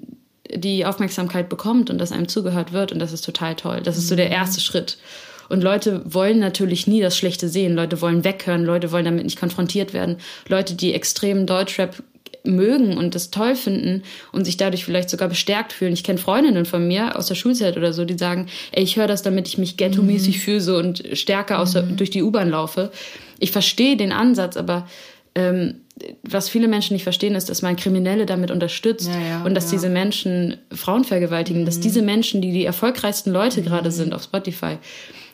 die Aufmerksamkeit bekommt und dass einem zugehört wird und das ist total toll. Das ist so der mhm. erste Schritt. Und Leute wollen natürlich nie das Schlechte sehen. Leute wollen weghören. Leute wollen damit nicht konfrontiert werden. Leute, die extrem Deutschrap mögen und das toll finden und sich dadurch vielleicht sogar bestärkt fühlen. Ich kenne Freundinnen von mir aus der Schulzeit oder so, die sagen, ey, ich höre das, damit ich mich ghetto-mäßig mhm. fühle so und stärker aus mhm. durch die U-Bahn laufe. Ich verstehe den Ansatz, aber ähm, was viele Menschen nicht verstehen, ist, dass man Kriminelle damit unterstützt ja, ja, und dass ja. diese Menschen Frauen vergewaltigen, mhm. dass diese Menschen, die die erfolgreichsten Leute gerade mhm. sind auf Spotify,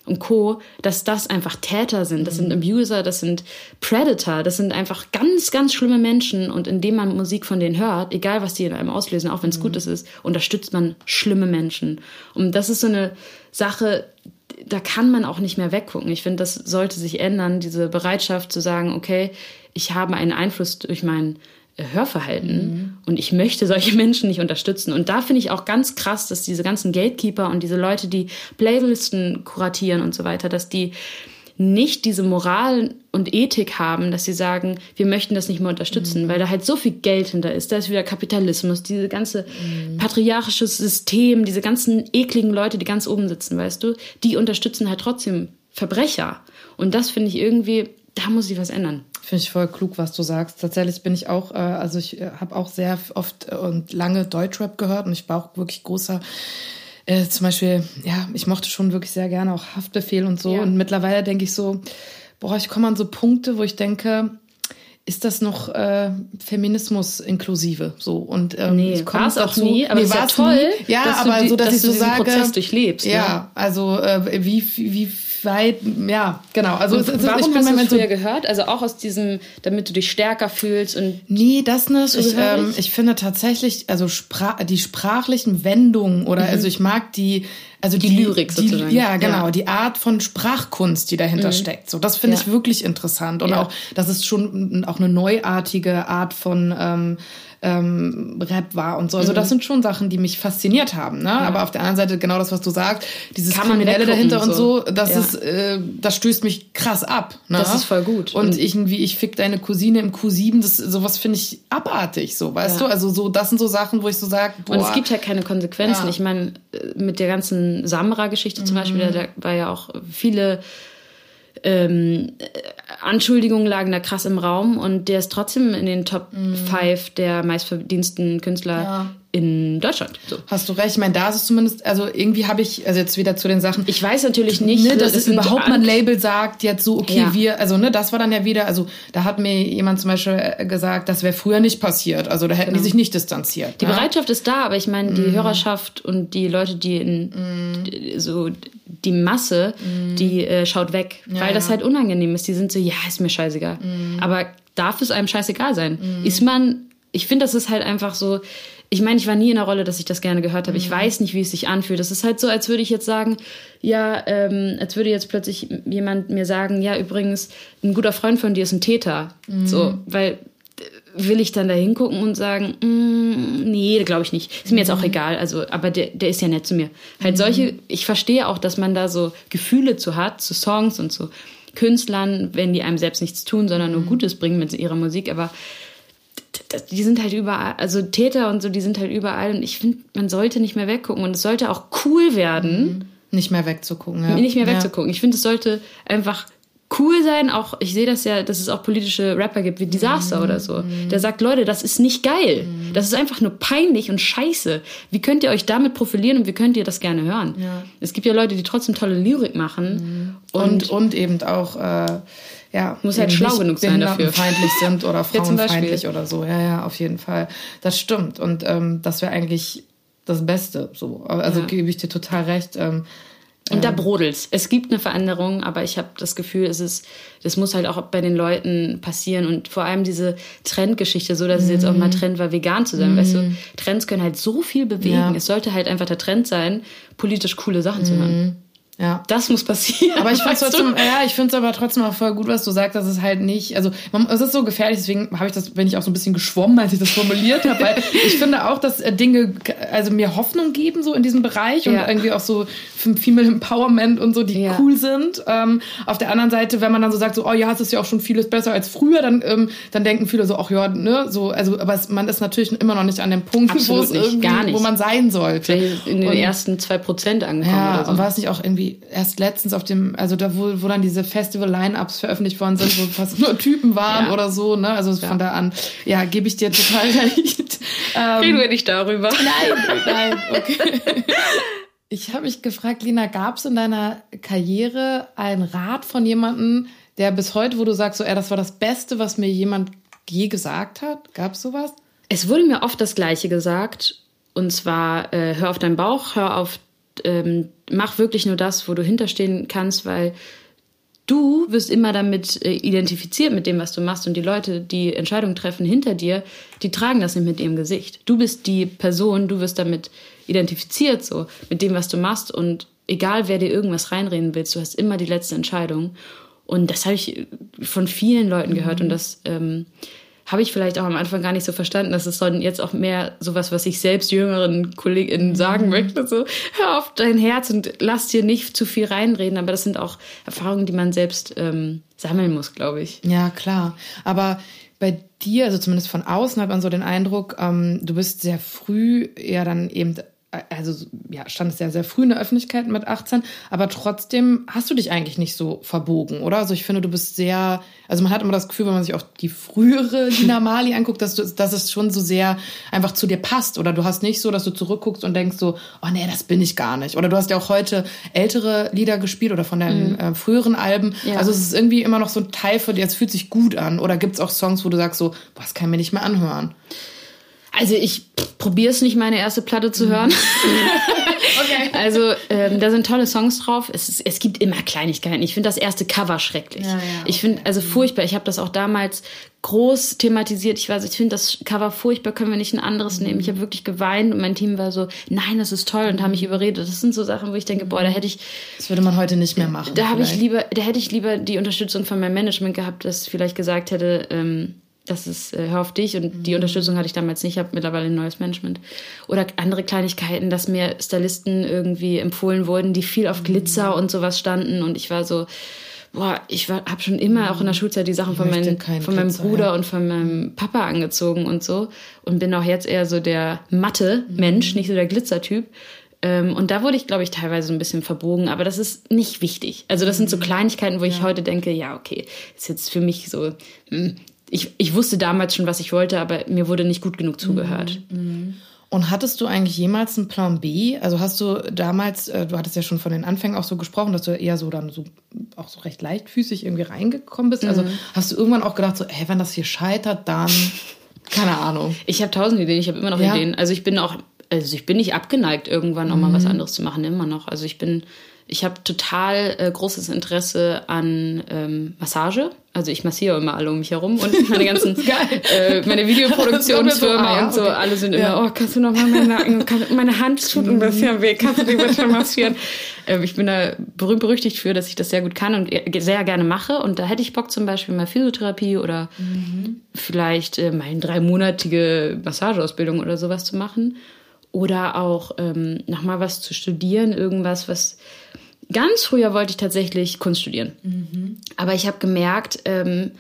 und Co., dass das einfach Täter sind. Das sind Abuser, das sind Predator, das sind einfach ganz, ganz schlimme Menschen. Und indem man Musik von denen hört, egal was die in einem auslösen, auch wenn es mhm. Gutes ist, unterstützt man schlimme Menschen. Und das ist so eine Sache, da kann man auch nicht mehr weggucken. Ich finde, das sollte sich ändern, diese Bereitschaft zu sagen, okay, ich habe einen Einfluss durch meinen Hörverhalten. Mhm. Und ich möchte solche Menschen nicht unterstützen. Und da finde ich auch ganz krass, dass diese ganzen Gatekeeper und diese Leute, die Playlisten kuratieren und so weiter, dass die nicht diese Moral und Ethik haben, dass sie sagen, wir möchten das nicht mehr unterstützen, mhm. weil da halt so viel Geld hinter ist. Da ist wieder Kapitalismus, diese ganze mhm. patriarchische System, diese ganzen ekligen Leute, die ganz oben sitzen, weißt du, die unterstützen halt trotzdem Verbrecher. Und das finde ich irgendwie, da muss sich was ändern. Finde ich voll klug, was du sagst. Tatsächlich bin ich auch, äh, also ich äh, habe auch sehr oft äh, und lange Deutschrap gehört und ich war auch wirklich großer äh, zum Beispiel, ja, ich mochte schon wirklich sehr gerne auch Haftbefehl und so. Ja. Und mittlerweile denke ich so, boah, ich komme an so Punkte, wo ich denke, ist das noch äh, Feminismus inklusive so und ähm, nee, war es auch nie aber nee, war ja toll nie. ja aber die, so dass, dass ich so sage Prozess durchlebst ja ne? also äh, wie wie weit, ja, genau. Also es, es, warum hast du es früher so gehört? Also auch aus diesem, damit du dich stärker fühlst und nee, das nicht. Ich, ähm, ich finde tatsächlich, also Spra die sprachlichen Wendungen oder mhm. also ich mag die also die, die Lyrik sozusagen. Die, ja, genau, ja. die Art von Sprachkunst, die dahinter mhm. steckt. So, das finde ja. ich wirklich interessant und ja. auch, das ist schon auch eine neuartige Art von ähm, ähm, Rap war und so. Also mhm. das sind schon Sachen, die mich fasziniert haben. Ne? Ja. Aber auf der anderen Seite genau das, was du sagst, dieses Kann Kriminelle dahinter so. und so, das ja. ist, äh, das stößt mich krass ab. Ne? Das ist voll gut. Und, und irgendwie, ich fick deine Cousine im Q7, das sowas finde ich abartig, so, weißt ja. du? Also so, das sind so Sachen, wo ich so sage, boah. Und es gibt ja keine Konsequenzen. Ich meine, äh, mit der ganzen Samra-Geschichte zum mhm. Beispiel, da war ja auch viele ähm, Anschuldigungen lagen da krass im Raum und der ist trotzdem in den Top 5 mhm. der meistverdiensten Künstler ja. In Deutschland. So. Hast du recht. Ich meine, da ist es zumindest, also irgendwie habe ich, also jetzt wieder zu den Sachen. Ich weiß natürlich nicht, ne, dass es überhaupt mal ein Label sagt, jetzt so, okay, ja. wir, also ne, das war dann ja wieder, also da hat mir jemand zum Beispiel äh, gesagt, das wäre früher nicht passiert. Also da hätten genau. die sich nicht distanziert. Die ne? Bereitschaft ist da, aber ich meine, die mm. Hörerschaft und die Leute, die in mm. so die Masse, mm. die äh, schaut weg, ja, weil das halt unangenehm ist. Die sind so, ja, ist mir scheißegal. Mm. Aber darf es einem scheißegal sein? Mm. Ist man, ich finde, das ist halt einfach so, ich meine, ich war nie in der Rolle, dass ich das gerne gehört habe. Ich mhm. weiß nicht, wie es sich anfühlt. Das ist halt so, als würde ich jetzt sagen, ja, ähm, als würde jetzt plötzlich jemand mir sagen, ja, übrigens, ein guter Freund von dir ist ein Täter. Mhm. So, weil will ich dann da hingucken und sagen, mm, nee, glaube ich nicht. Ist mir jetzt auch mhm. egal. Also, aber der, der ist ja nett zu mir. Halt mhm. solche, ich verstehe auch, dass man da so Gefühle zu hat, zu Songs und zu Künstlern, wenn die einem selbst nichts tun, sondern nur mhm. Gutes bringen mit ihrer Musik. Aber die sind halt überall, also Täter und so, die sind halt überall und ich finde, man sollte nicht mehr weggucken und es sollte auch cool werden. Mhm. Nicht mehr wegzugucken, ja. Nicht mehr wegzugucken. Ja. Ich finde, es sollte einfach cool sein, auch, ich sehe das ja, dass es auch politische Rapper gibt, wie Disaster mhm. oder so. Der sagt, Leute, das ist nicht geil. Mhm. Das ist einfach nur peinlich und scheiße. Wie könnt ihr euch damit profilieren und wie könnt ihr das gerne hören? Ja. Es gibt ja Leute, die trotzdem tolle Lyrik machen. Mhm. Und, und, und eben auch, äh, ja, muss halt schlau genug sein dafür. feindlich sind oder frauenfeindlich oder so. Ja, ja, auf jeden Fall. Das stimmt. Und ähm, das wäre eigentlich das Beste. So, also ja. gebe ich dir total recht. Ähm, und da ähm, brodelt's. Es gibt eine Veränderung, aber ich habe das Gefühl, es ist, das muss halt auch bei den Leuten passieren und vor allem diese Trendgeschichte, so dass es jetzt auch mal mhm. Trend war, vegan zu sein. Mm. Weißt du, mhm. Trends können halt so viel bewegen. Ja. Es sollte halt einfach der Trend sein, politisch coole Sachen mm. zu hören. Ja. Das muss passieren. Aber ich finde trotzdem, ja, ich finde es aber trotzdem auch voll gut, was du sagst, dass es halt nicht, also man, es ist so gefährlich, deswegen habe ich das, bin ich auch so ein bisschen geschwommen, als ich das formuliert habe, weil ich finde auch, dass äh, Dinge, also mir Hoffnung geben so in diesem Bereich und ja. irgendwie auch so Female Empowerment und so, die ja. cool sind. Ähm, auf der anderen Seite, wenn man dann so sagt, so, oh ja, es ist ja auch schon vieles besser als früher, dann, ähm, dann denken viele so, ach ja, ne, so, also, aber es, man ist natürlich immer noch nicht an dem Punkt, wo es irgendwie, wo man sein sollte. In den und, ersten zwei Prozent angekommen. Ja, oder so. und war es nicht auch irgendwie erst letztens auf dem, also da, wo, wo dann diese Festival-Line-Ups veröffentlicht worden sind, wo fast nur Typen waren ja. oder so, ne? Also ja. von da an, ja, gebe ich dir total recht. Ähm, Reden wir nicht darüber. Nein, nein, okay. Ich habe mich gefragt, Lina, gab es in deiner Karriere einen Rat von jemandem, der bis heute, wo du sagst, so, ey, das war das Beste, was mir jemand je gesagt hat? Gab es sowas? Es wurde mir oft das Gleiche gesagt. Und zwar, äh, hör auf deinen Bauch, hör auf ähm, mach wirklich nur das, wo du hinterstehen kannst, weil du wirst immer damit äh, identifiziert mit dem, was du machst und die Leute, die Entscheidungen treffen hinter dir, die tragen das nicht mit ihrem Gesicht. Du bist die Person, du wirst damit identifiziert so mit dem, was du machst und egal wer dir irgendwas reinreden willst, du hast immer die letzte Entscheidung und das habe ich von vielen Leuten gehört mhm. und das ähm, habe ich vielleicht auch am Anfang gar nicht so verstanden, dass es dann jetzt auch mehr sowas, was ich selbst jüngeren KollegInnen sagen mhm. möchte, so hör auf dein Herz und lass dir nicht zu viel reinreden, aber das sind auch Erfahrungen, die man selbst ähm, sammeln muss, glaube ich. Ja, klar. Aber bei dir, also zumindest von außen hat man so den Eindruck, ähm, du bist sehr früh ja dann eben also ja, standest ja sehr früh in der Öffentlichkeit mit 18, aber trotzdem hast du dich eigentlich nicht so verbogen, oder? Also ich finde, du bist sehr, also man hat immer das Gefühl, wenn man sich auch die frühere Lina Mali anguckt, dass, du, dass es schon so sehr einfach zu dir passt. Oder du hast nicht so, dass du zurückguckst und denkst so, oh nee, das bin ich gar nicht. Oder du hast ja auch heute ältere Lieder gespielt oder von deinen mhm. äh, früheren Alben. Ja. Also es ist irgendwie immer noch so ein Teil von dir, es fühlt sich gut an. Oder gibt es auch Songs, wo du sagst so, boah, das kann ich mir nicht mehr anhören? Also ich probiere es nicht, meine erste Platte zu hören. okay. Also ähm, da sind tolle Songs drauf. Es, es gibt immer Kleinigkeiten. Ich finde das erste Cover schrecklich. Ja, ja, okay. Ich finde also furchtbar. Ich habe das auch damals groß thematisiert. Ich weiß, ich finde das Cover furchtbar. Können wir nicht ein anderes mhm. nehmen? Ich habe wirklich geweint und mein Team war so, nein, das ist toll und haben mich überredet. Das sind so Sachen, wo ich denke, boah, da hätte ich. Das würde man heute nicht mehr machen. Da habe ich lieber, da hätte ich lieber die Unterstützung von meinem Management gehabt, das vielleicht gesagt hätte. Ähm, das ist, äh, hör auf dich und mhm. die Unterstützung hatte ich damals nicht, ich habe mittlerweile ein neues Management. Oder andere Kleinigkeiten, dass mir Stylisten irgendwie empfohlen wurden, die viel auf mhm. Glitzer und sowas standen und ich war so, boah, ich habe schon immer auch in der Schulzeit die Sachen von, mein, von meinem Bruder ja. und von meinem Papa angezogen und so und bin auch jetzt eher so der matte Mensch, mhm. nicht so der Glitzertyp. Ähm, und da wurde ich, glaube ich, teilweise so ein bisschen verbogen, aber das ist nicht wichtig. Also das sind so mhm. Kleinigkeiten, wo ich ja. heute denke, ja, okay, ist jetzt für mich so, hm, ich, ich wusste damals schon, was ich wollte, aber mir wurde nicht gut genug zugehört. Mhm. mhm. Und hattest du eigentlich jemals einen Plan B? Also hast du damals, äh, du hattest ja schon von den Anfängen auch so gesprochen, dass du eher so dann so auch so recht leichtfüßig irgendwie reingekommen bist. Also mhm. Also hast du irgendwann auch gedacht, so, hey, wenn das hier scheitert, dann keine Ahnung. Ich habe tausend Ideen, ich habe immer noch ja. Ideen. Also ich bin auch, also ich bin nicht abgeneigt, irgendwann auch mhm. mal was anderes zu machen, immer noch. Also ich bin ich habe total äh, großes Interesse an ähm, Massage. Also ich massiere immer alle um mich herum und meine ganzen, äh, meine Videoproduktionsfirma so, und so, okay. alle sind ja. immer, oh, kannst du noch mal meinen Nacken, meine Hand tut ein bisschen weh, kannst du die bitte massieren? äh, ich bin da berühmt berüchtigt für, dass ich das sehr gut kann und sehr gerne mache und da hätte ich Bock zum Beispiel mal Physiotherapie oder mhm. vielleicht äh, mal eine dreimonatige Massageausbildung oder sowas zu machen oder auch ähm, nochmal was zu studieren, irgendwas, was Ganz früher wollte ich tatsächlich Kunst studieren. Mhm. Aber ich habe gemerkt, ähm,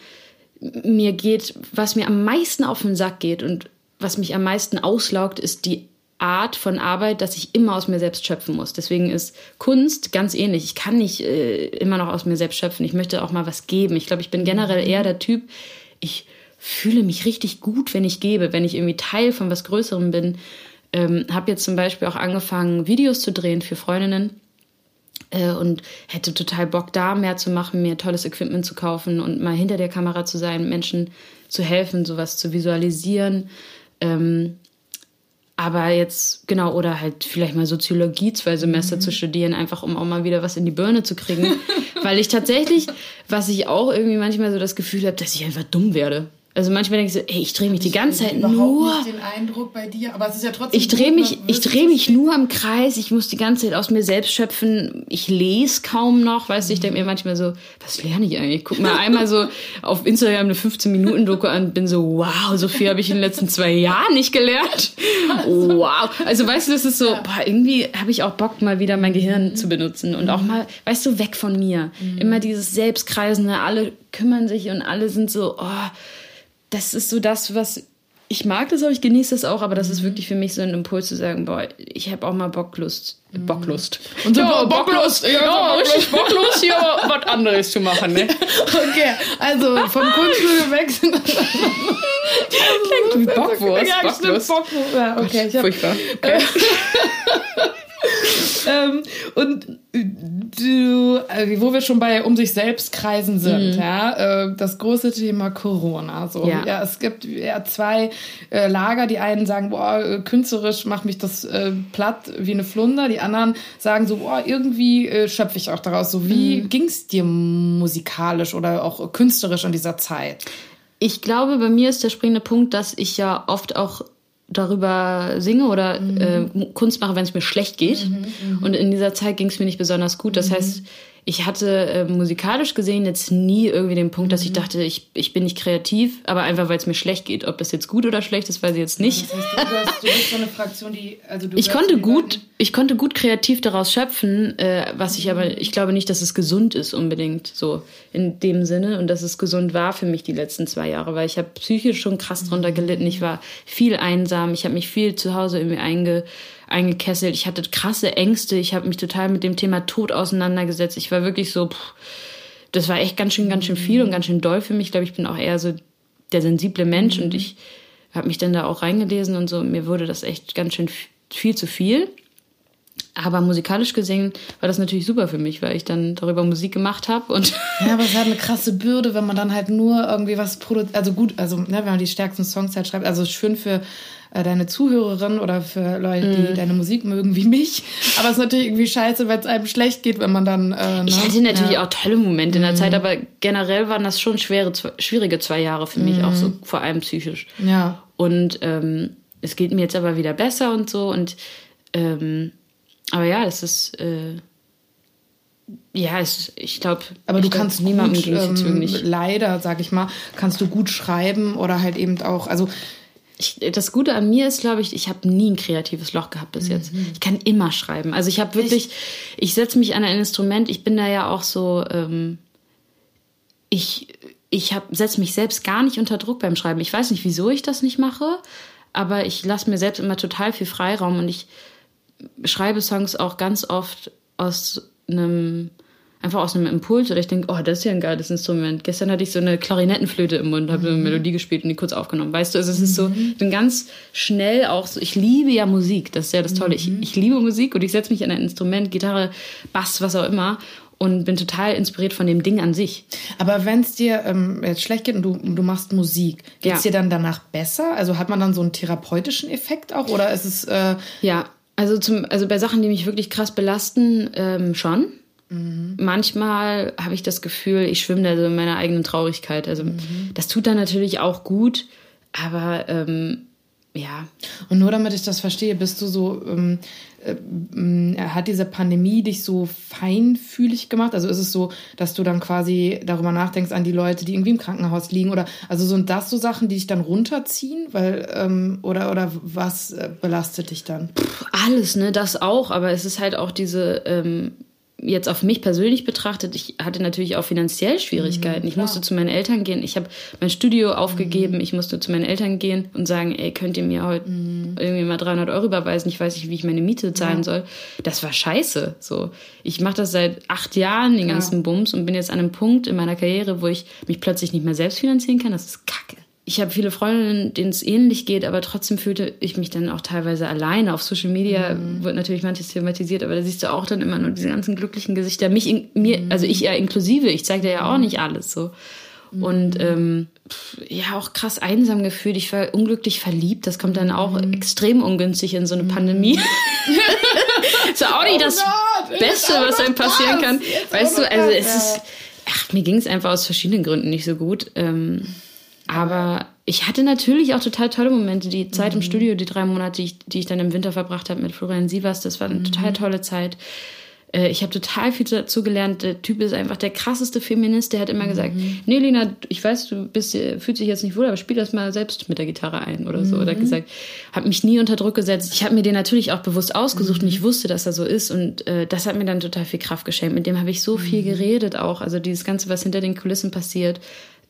mir geht, was mir am meisten auf den Sack geht und was mich am meisten auslaugt, ist die Art von Arbeit, dass ich immer aus mir selbst schöpfen muss. Deswegen ist Kunst ganz ähnlich. Ich kann nicht äh, immer noch aus mir selbst schöpfen. Ich möchte auch mal was geben. Ich glaube, ich bin generell eher der Typ, ich fühle mich richtig gut, wenn ich gebe, wenn ich irgendwie Teil von was Größerem bin. Ähm, habe jetzt zum Beispiel auch angefangen, Videos zu drehen für Freundinnen und hätte total Bock, da mehr zu machen, mir tolles Equipment zu kaufen und mal hinter der Kamera zu sein, Menschen zu helfen, sowas zu visualisieren. Ähm, aber jetzt, genau, oder halt vielleicht mal Soziologie zwei Semester mhm. zu studieren, einfach um auch mal wieder was in die Birne zu kriegen. Weil ich tatsächlich, was ich auch irgendwie manchmal so das Gefühl habe, dass ich einfach dumm werde. Also manchmal denke ich so, ey, ich drehe mich die ganze Zeit nur. Nicht den Eindruck bei dir, aber es ist ja trotzdem. Ich drehe mich, ich drehe mich nur im Kreis. Ich muss die ganze Zeit aus mir selbst schöpfen. Ich lese kaum noch, weißt du. Ich denke mir manchmal so, was lerne ich eigentlich? Ich guck mal einmal so auf Instagram eine 15 Minuten Doku an, bin so, wow, so viel habe ich in den letzten zwei Jahren nicht gelernt. Wow. Also weißt du, das ist so, boah, irgendwie habe ich auch Bock mal wieder mein Gehirn zu benutzen und auch mal, weißt du, weg von mir. Mhm. Immer dieses Selbstkreisende. Alle kümmern sich und alle sind so, oh das ist so das, was ich mag das auch, ich genieße das auch, aber das ist mhm. wirklich für mich so ein Impuls zu sagen, boah, ich habe auch mal Bocklust. Mhm. Bocklust. Und so ja, Bocklust. Ja, ja richtig Bocklust, hier was anderes zu machen, ne? Okay, also vom Kunststudio weg sind Klingt wie Bockwurst. Ja, Bockwurst. Bockwurst. Ja, okay. Gott, furchtbar. Okay. ähm, und du, äh, wo wir schon bei um sich selbst kreisen sind, mhm. ja, äh, das große Thema Corona. So, ja. ja es gibt ja zwei äh, Lager. Die einen sagen, boah, äh, künstlerisch macht mich das äh, platt wie eine Flunder. Die anderen sagen so, boah, irgendwie äh, schöpfe ich auch daraus. So, wie mhm. ging es dir musikalisch oder auch künstlerisch in dieser Zeit? Ich glaube, bei mir ist der springende Punkt, dass ich ja oft auch darüber singe oder mhm. äh, Kunst mache, wenn es mir schlecht geht. Mhm, mhm. und in dieser Zeit ging es mir nicht besonders gut. Das mhm. heißt, ich hatte äh, musikalisch gesehen jetzt nie irgendwie den Punkt, dass ich mhm. dachte, ich, ich bin nicht kreativ, aber einfach, weil es mir schlecht geht. Ob das jetzt gut oder schlecht ist, weiß ich jetzt nicht. Ja, das heißt, du, bist so eine Fraktion, die... Also du ich konnte gut, ich konnte gut kreativ daraus schöpfen, äh, was ich aber, ich glaube nicht, dass es gesund ist unbedingt, so in dem Sinne. Und dass es gesund war für mich die letzten zwei Jahre, weil ich habe psychisch schon krass drunter gelitten. Ich war viel einsam, ich habe mich viel zu Hause irgendwie einge eingekesselt. Ich hatte krasse Ängste. Ich habe mich total mit dem Thema Tod auseinandergesetzt. Ich war wirklich so, pff, das war echt ganz schön, ganz schön viel und ganz schön doll für mich. Ich glaube, ich bin auch eher so der sensible Mensch mhm. und ich habe mich dann da auch reingelesen und so. Mir wurde das echt ganz schön viel zu viel. Aber musikalisch gesehen war das natürlich super für mich, weil ich dann darüber Musik gemacht habe und ja, aber es hat eine krasse Bürde, wenn man dann halt nur irgendwie was produziert, also gut, also ne, wenn man die stärksten Songs halt schreibt, also schön für äh, deine Zuhörerin oder für Leute, die mm. deine Musik mögen, wie mich. Aber es ist natürlich irgendwie scheiße, wenn es einem schlecht geht, wenn man dann. Äh, ne? Ich hatte natürlich ja. auch tolle Momente in der mm. Zeit, aber generell waren das schon schwere, schwierige zwei Jahre für mich, mm. auch so mhm. vor allem psychisch. Ja. Und ähm, es geht mir jetzt aber wieder besser und so. Und ähm, aber ja, es ist. Äh, ja, es, ich glaube, aber du kannst niemandem ähm, leider, sag ich mal, kannst du gut schreiben oder halt eben auch, also ich, das Gute an mir ist, glaube ich, ich habe nie ein kreatives Loch gehabt bis jetzt. Mhm. Ich kann immer schreiben. Also ich habe wirklich, ich setze mich an ein Instrument. Ich bin da ja auch so, ähm, ich, ich setze mich selbst gar nicht unter Druck beim Schreiben. Ich weiß nicht, wieso ich das nicht mache, aber ich lasse mir selbst immer total viel Freiraum und ich schreibe Songs auch ganz oft aus einem einfach aus einem Impuls oder ich denke, oh, das ist ja ein geiles Instrument. Gestern hatte ich so eine Klarinettenflöte im Mund, habe mhm. eine Melodie gespielt und die kurz aufgenommen. Weißt du, also es ist so, mhm. ich bin ganz schnell auch so, ich liebe ja Musik, das ist ja das Tolle. Ich, mhm. ich liebe Musik und ich setze mich an ein Instrument, Gitarre, Bass, was auch immer und bin total inspiriert von dem Ding an sich. Aber wenn es dir ähm, jetzt schlecht geht und du, du machst Musik, geht es ja. dir dann danach besser? Also hat man dann so einen therapeutischen Effekt auch oder ist es... Äh ja, also, zum, also bei Sachen, die mich wirklich krass belasten, ähm, schon. Mhm. Manchmal habe ich das Gefühl, ich schwimme da so in meiner eigenen Traurigkeit. Also mhm. das tut dann natürlich auch gut, aber ähm, ja. Und nur damit ich das verstehe, bist du so, ähm, äh, hat diese Pandemie dich so feinfühlig gemacht? Also ist es so, dass du dann quasi darüber nachdenkst an die Leute, die irgendwie im Krankenhaus liegen oder also sind das so Sachen, die dich dann runterziehen, weil ähm, oder oder was äh, belastet dich dann? Puh, alles, ne, das auch, aber es ist halt auch diese ähm, jetzt auf mich persönlich betrachtet, ich hatte natürlich auch finanziell Schwierigkeiten. Mhm, ich musste zu meinen Eltern gehen. Ich habe mein Studio aufgegeben. Mhm. Ich musste zu meinen Eltern gehen und sagen, ey, könnt ihr mir heute mhm. irgendwie mal 300 Euro überweisen? Ich weiß nicht, wie ich meine Miete zahlen ja. soll. Das war scheiße. So, ich mache das seit acht Jahren, den ganzen ja. Bums und bin jetzt an einem Punkt in meiner Karriere, wo ich mich plötzlich nicht mehr selbst finanzieren kann. Das ist kacke ich habe viele Freundinnen, denen es ähnlich geht, aber trotzdem fühlte ich mich dann auch teilweise alleine. Auf Social Media mhm. wird natürlich manches thematisiert, aber da siehst du auch dann immer nur diese ganzen glücklichen Gesichter. Mich, in, mir, mhm. also ich ja inklusive, ich zeige dir ja auch mhm. nicht alles so. Mhm. Und ähm, ja, auch krass einsam gefühlt. Ich war unglücklich verliebt. Das kommt dann auch mhm. extrem ungünstig in so eine Pandemie. ist auch nicht oh das Gott, Beste, was einem passieren kann. Weißt du, also es ist, ach, mir ging es einfach aus verschiedenen Gründen nicht so gut. Ähm, aber ich hatte natürlich auch total tolle Momente. Die Zeit mhm. im Studio, die drei Monate, die ich, die ich dann im Winter verbracht habe mit Florian Sievers, das war eine mhm. total tolle Zeit. Äh, ich habe total viel dazu gelernt. Der Typ ist einfach der krasseste Feminist. Der hat immer mhm. gesagt, nee, Lena, ich weiß, du bist, fühlst dich jetzt nicht wohl, aber spiel das mal selbst mit der Gitarre ein oder so. Mhm. Oder gesagt, hat mich nie unter Druck gesetzt. Ich habe mir den natürlich auch bewusst ausgesucht mhm. und ich wusste, dass er so ist. Und äh, das hat mir dann total viel Kraft geschenkt. Mit dem habe ich so viel mhm. geredet auch. Also dieses Ganze, was hinter den Kulissen passiert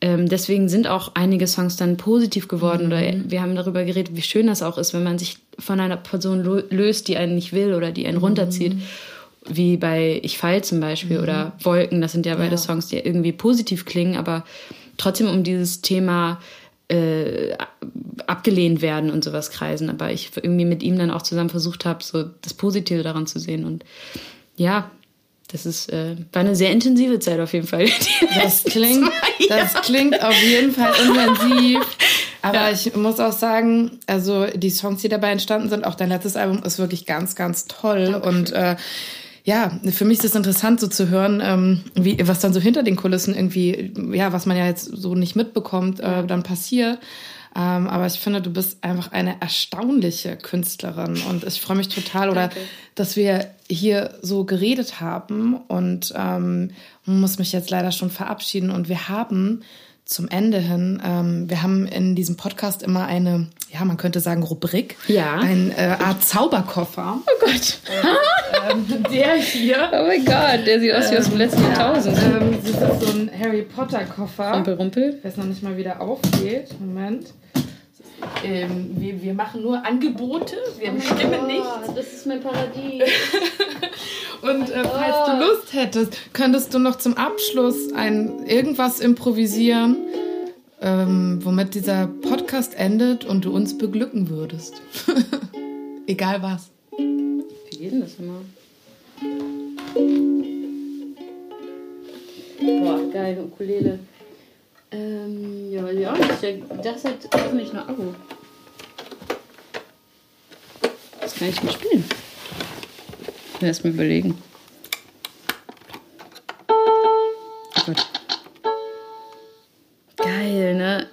ähm, deswegen sind auch einige Songs dann positiv geworden mhm. oder wir haben darüber geredet, wie schön das auch ist, wenn man sich von einer Person löst, die einen nicht will oder die einen mhm. runterzieht. Wie bei Ich fall zum Beispiel mhm. oder Wolken, das sind ja beide ja. Songs, die irgendwie positiv klingen, aber trotzdem um dieses Thema äh, abgelehnt werden und sowas kreisen. Aber ich irgendwie mit ihm dann auch zusammen versucht habe, so das Positive daran zu sehen. Und ja, das ist, äh, war eine sehr intensive Zeit auf jeden Fall. Das klingt, das klingt auf jeden Fall intensiv. Aber ja. ich muss auch sagen, also die Songs, die dabei entstanden sind, auch dein letztes Album ist wirklich ganz, ganz toll. Dankeschön. Und äh, ja, für mich ist es interessant, so zu hören, ähm, wie, was dann so hinter den Kulissen irgendwie, ja, was man ja jetzt so nicht mitbekommt, äh, dann passiert. Ähm, aber ich finde, du bist einfach eine erstaunliche Künstlerin und ich freue mich total, oder dass wir hier so geredet haben und ähm, muss mich jetzt leider schon verabschieden. Und wir haben zum Ende hin, ähm, wir haben in diesem Podcast immer eine, ja, man könnte sagen Rubrik, ja, eine äh, Art Zauberkoffer. Oh Gott, ähm, der hier. Oh mein Gott, der sieht aus wie aus dem letzten Jahrtausend. Ähm, das ist so ein Harry Potter Koffer. Rumpel, rumpel. Ich weiß noch nicht mal, wie der aufgeht. Moment. Ähm, wir, wir machen nur Angebote, wir oh bestimmen nichts. Das ist mein Paradies. Und äh, falls du Lust hättest, könntest du noch zum Abschluss ein irgendwas improvisieren, ähm, womit dieser Podcast endet und du uns beglücken würdest. Egal was. Wie geht denn das immer? Boah, geil, Ukulele. Ähm, ja, ja, das hat hoffentlich noch Abo. Das kann ich mal spielen.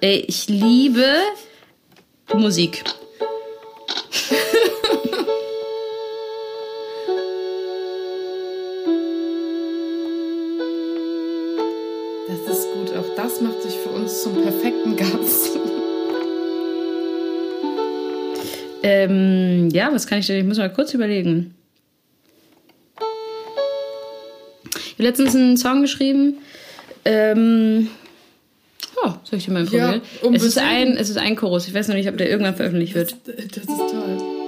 Ich will erst mal überlegen. Oh Gott. Geil, ne? Ey, ich liebe Musik. zum perfekten Gast? Ähm, ja, was kann ich denn? Ich muss mal kurz überlegen. Ich habe letztens einen Song geschrieben. Ähm, oh, soll ich dir mal probieren? Ja, es, ist ein, es ist ein Chorus. Ich weiß noch nicht, ob der irgendwann veröffentlicht wird. Das, das ist toll.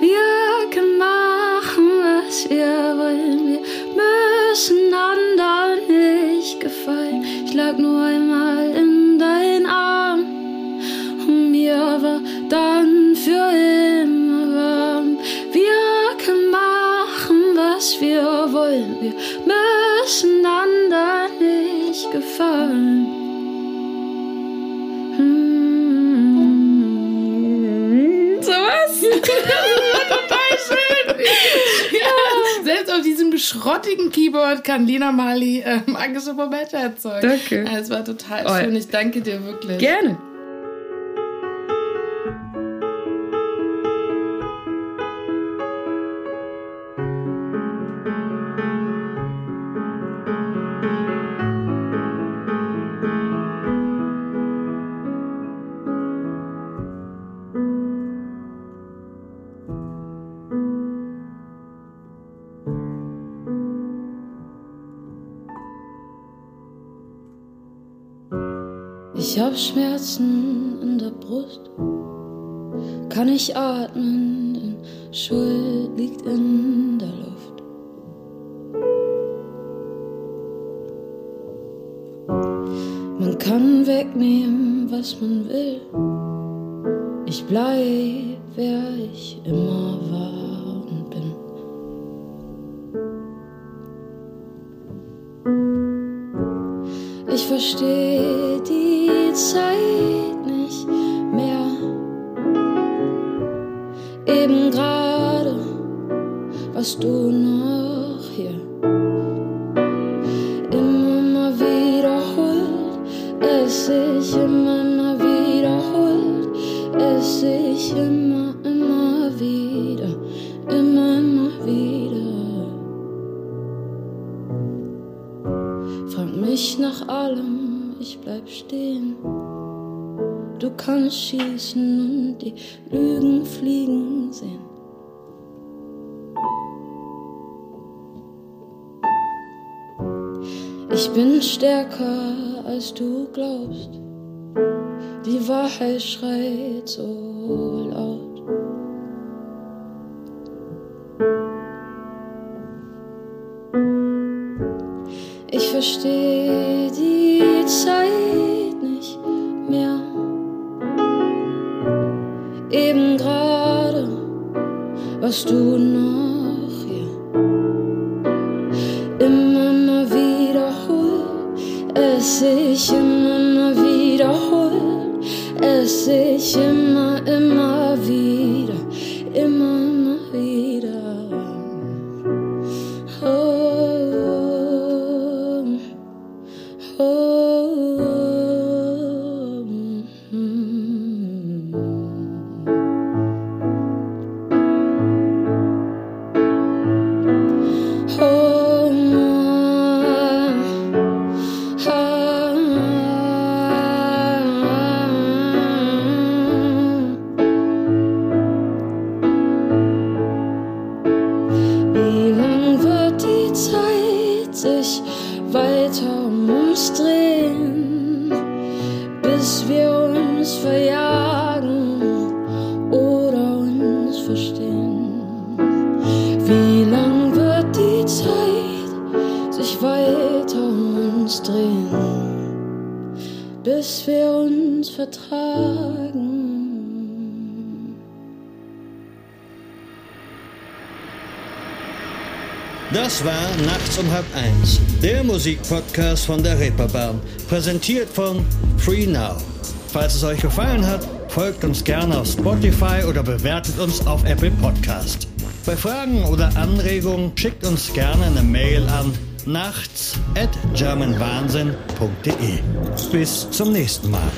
Wir können machen, was wir wollen. Wir müssen anderen nicht gefallen. Ich lag nur einmal in deinen Arm und mir war dann für immer warm. Wir können machen, was wir wollen. Wir müssen anderen nicht gefallen. Hm. So was? Total schön. Ja. Selbst auf diesem schrottigen Keyboard kann Lena Mali äh, magische Momente erzeugen. Danke. Ja, es war total schön. Ich danke dir wirklich. Gerne. Schmerzen in der Brust, kann ich atmen, denn Schuld liegt in der Luft. Man kann wegnehmen, was man will. Ich bleib, wer ich immer war und bin. Ich verstehe Zeit nicht mehr. Eben gerade warst du stärker als du glaubst. Die Wahrheit schreit so laut. Ich verstehe die Zeit nicht mehr. Eben gerade warst du noch immer, immer Musikpodcast von der Reeperbahn, präsentiert von Free Now. Falls es euch gefallen hat, folgt uns gerne auf Spotify oder bewertet uns auf Apple Podcast. Bei Fragen oder Anregungen schickt uns gerne eine Mail an nachts at germanwahnsinn.de. Bis zum nächsten Mal.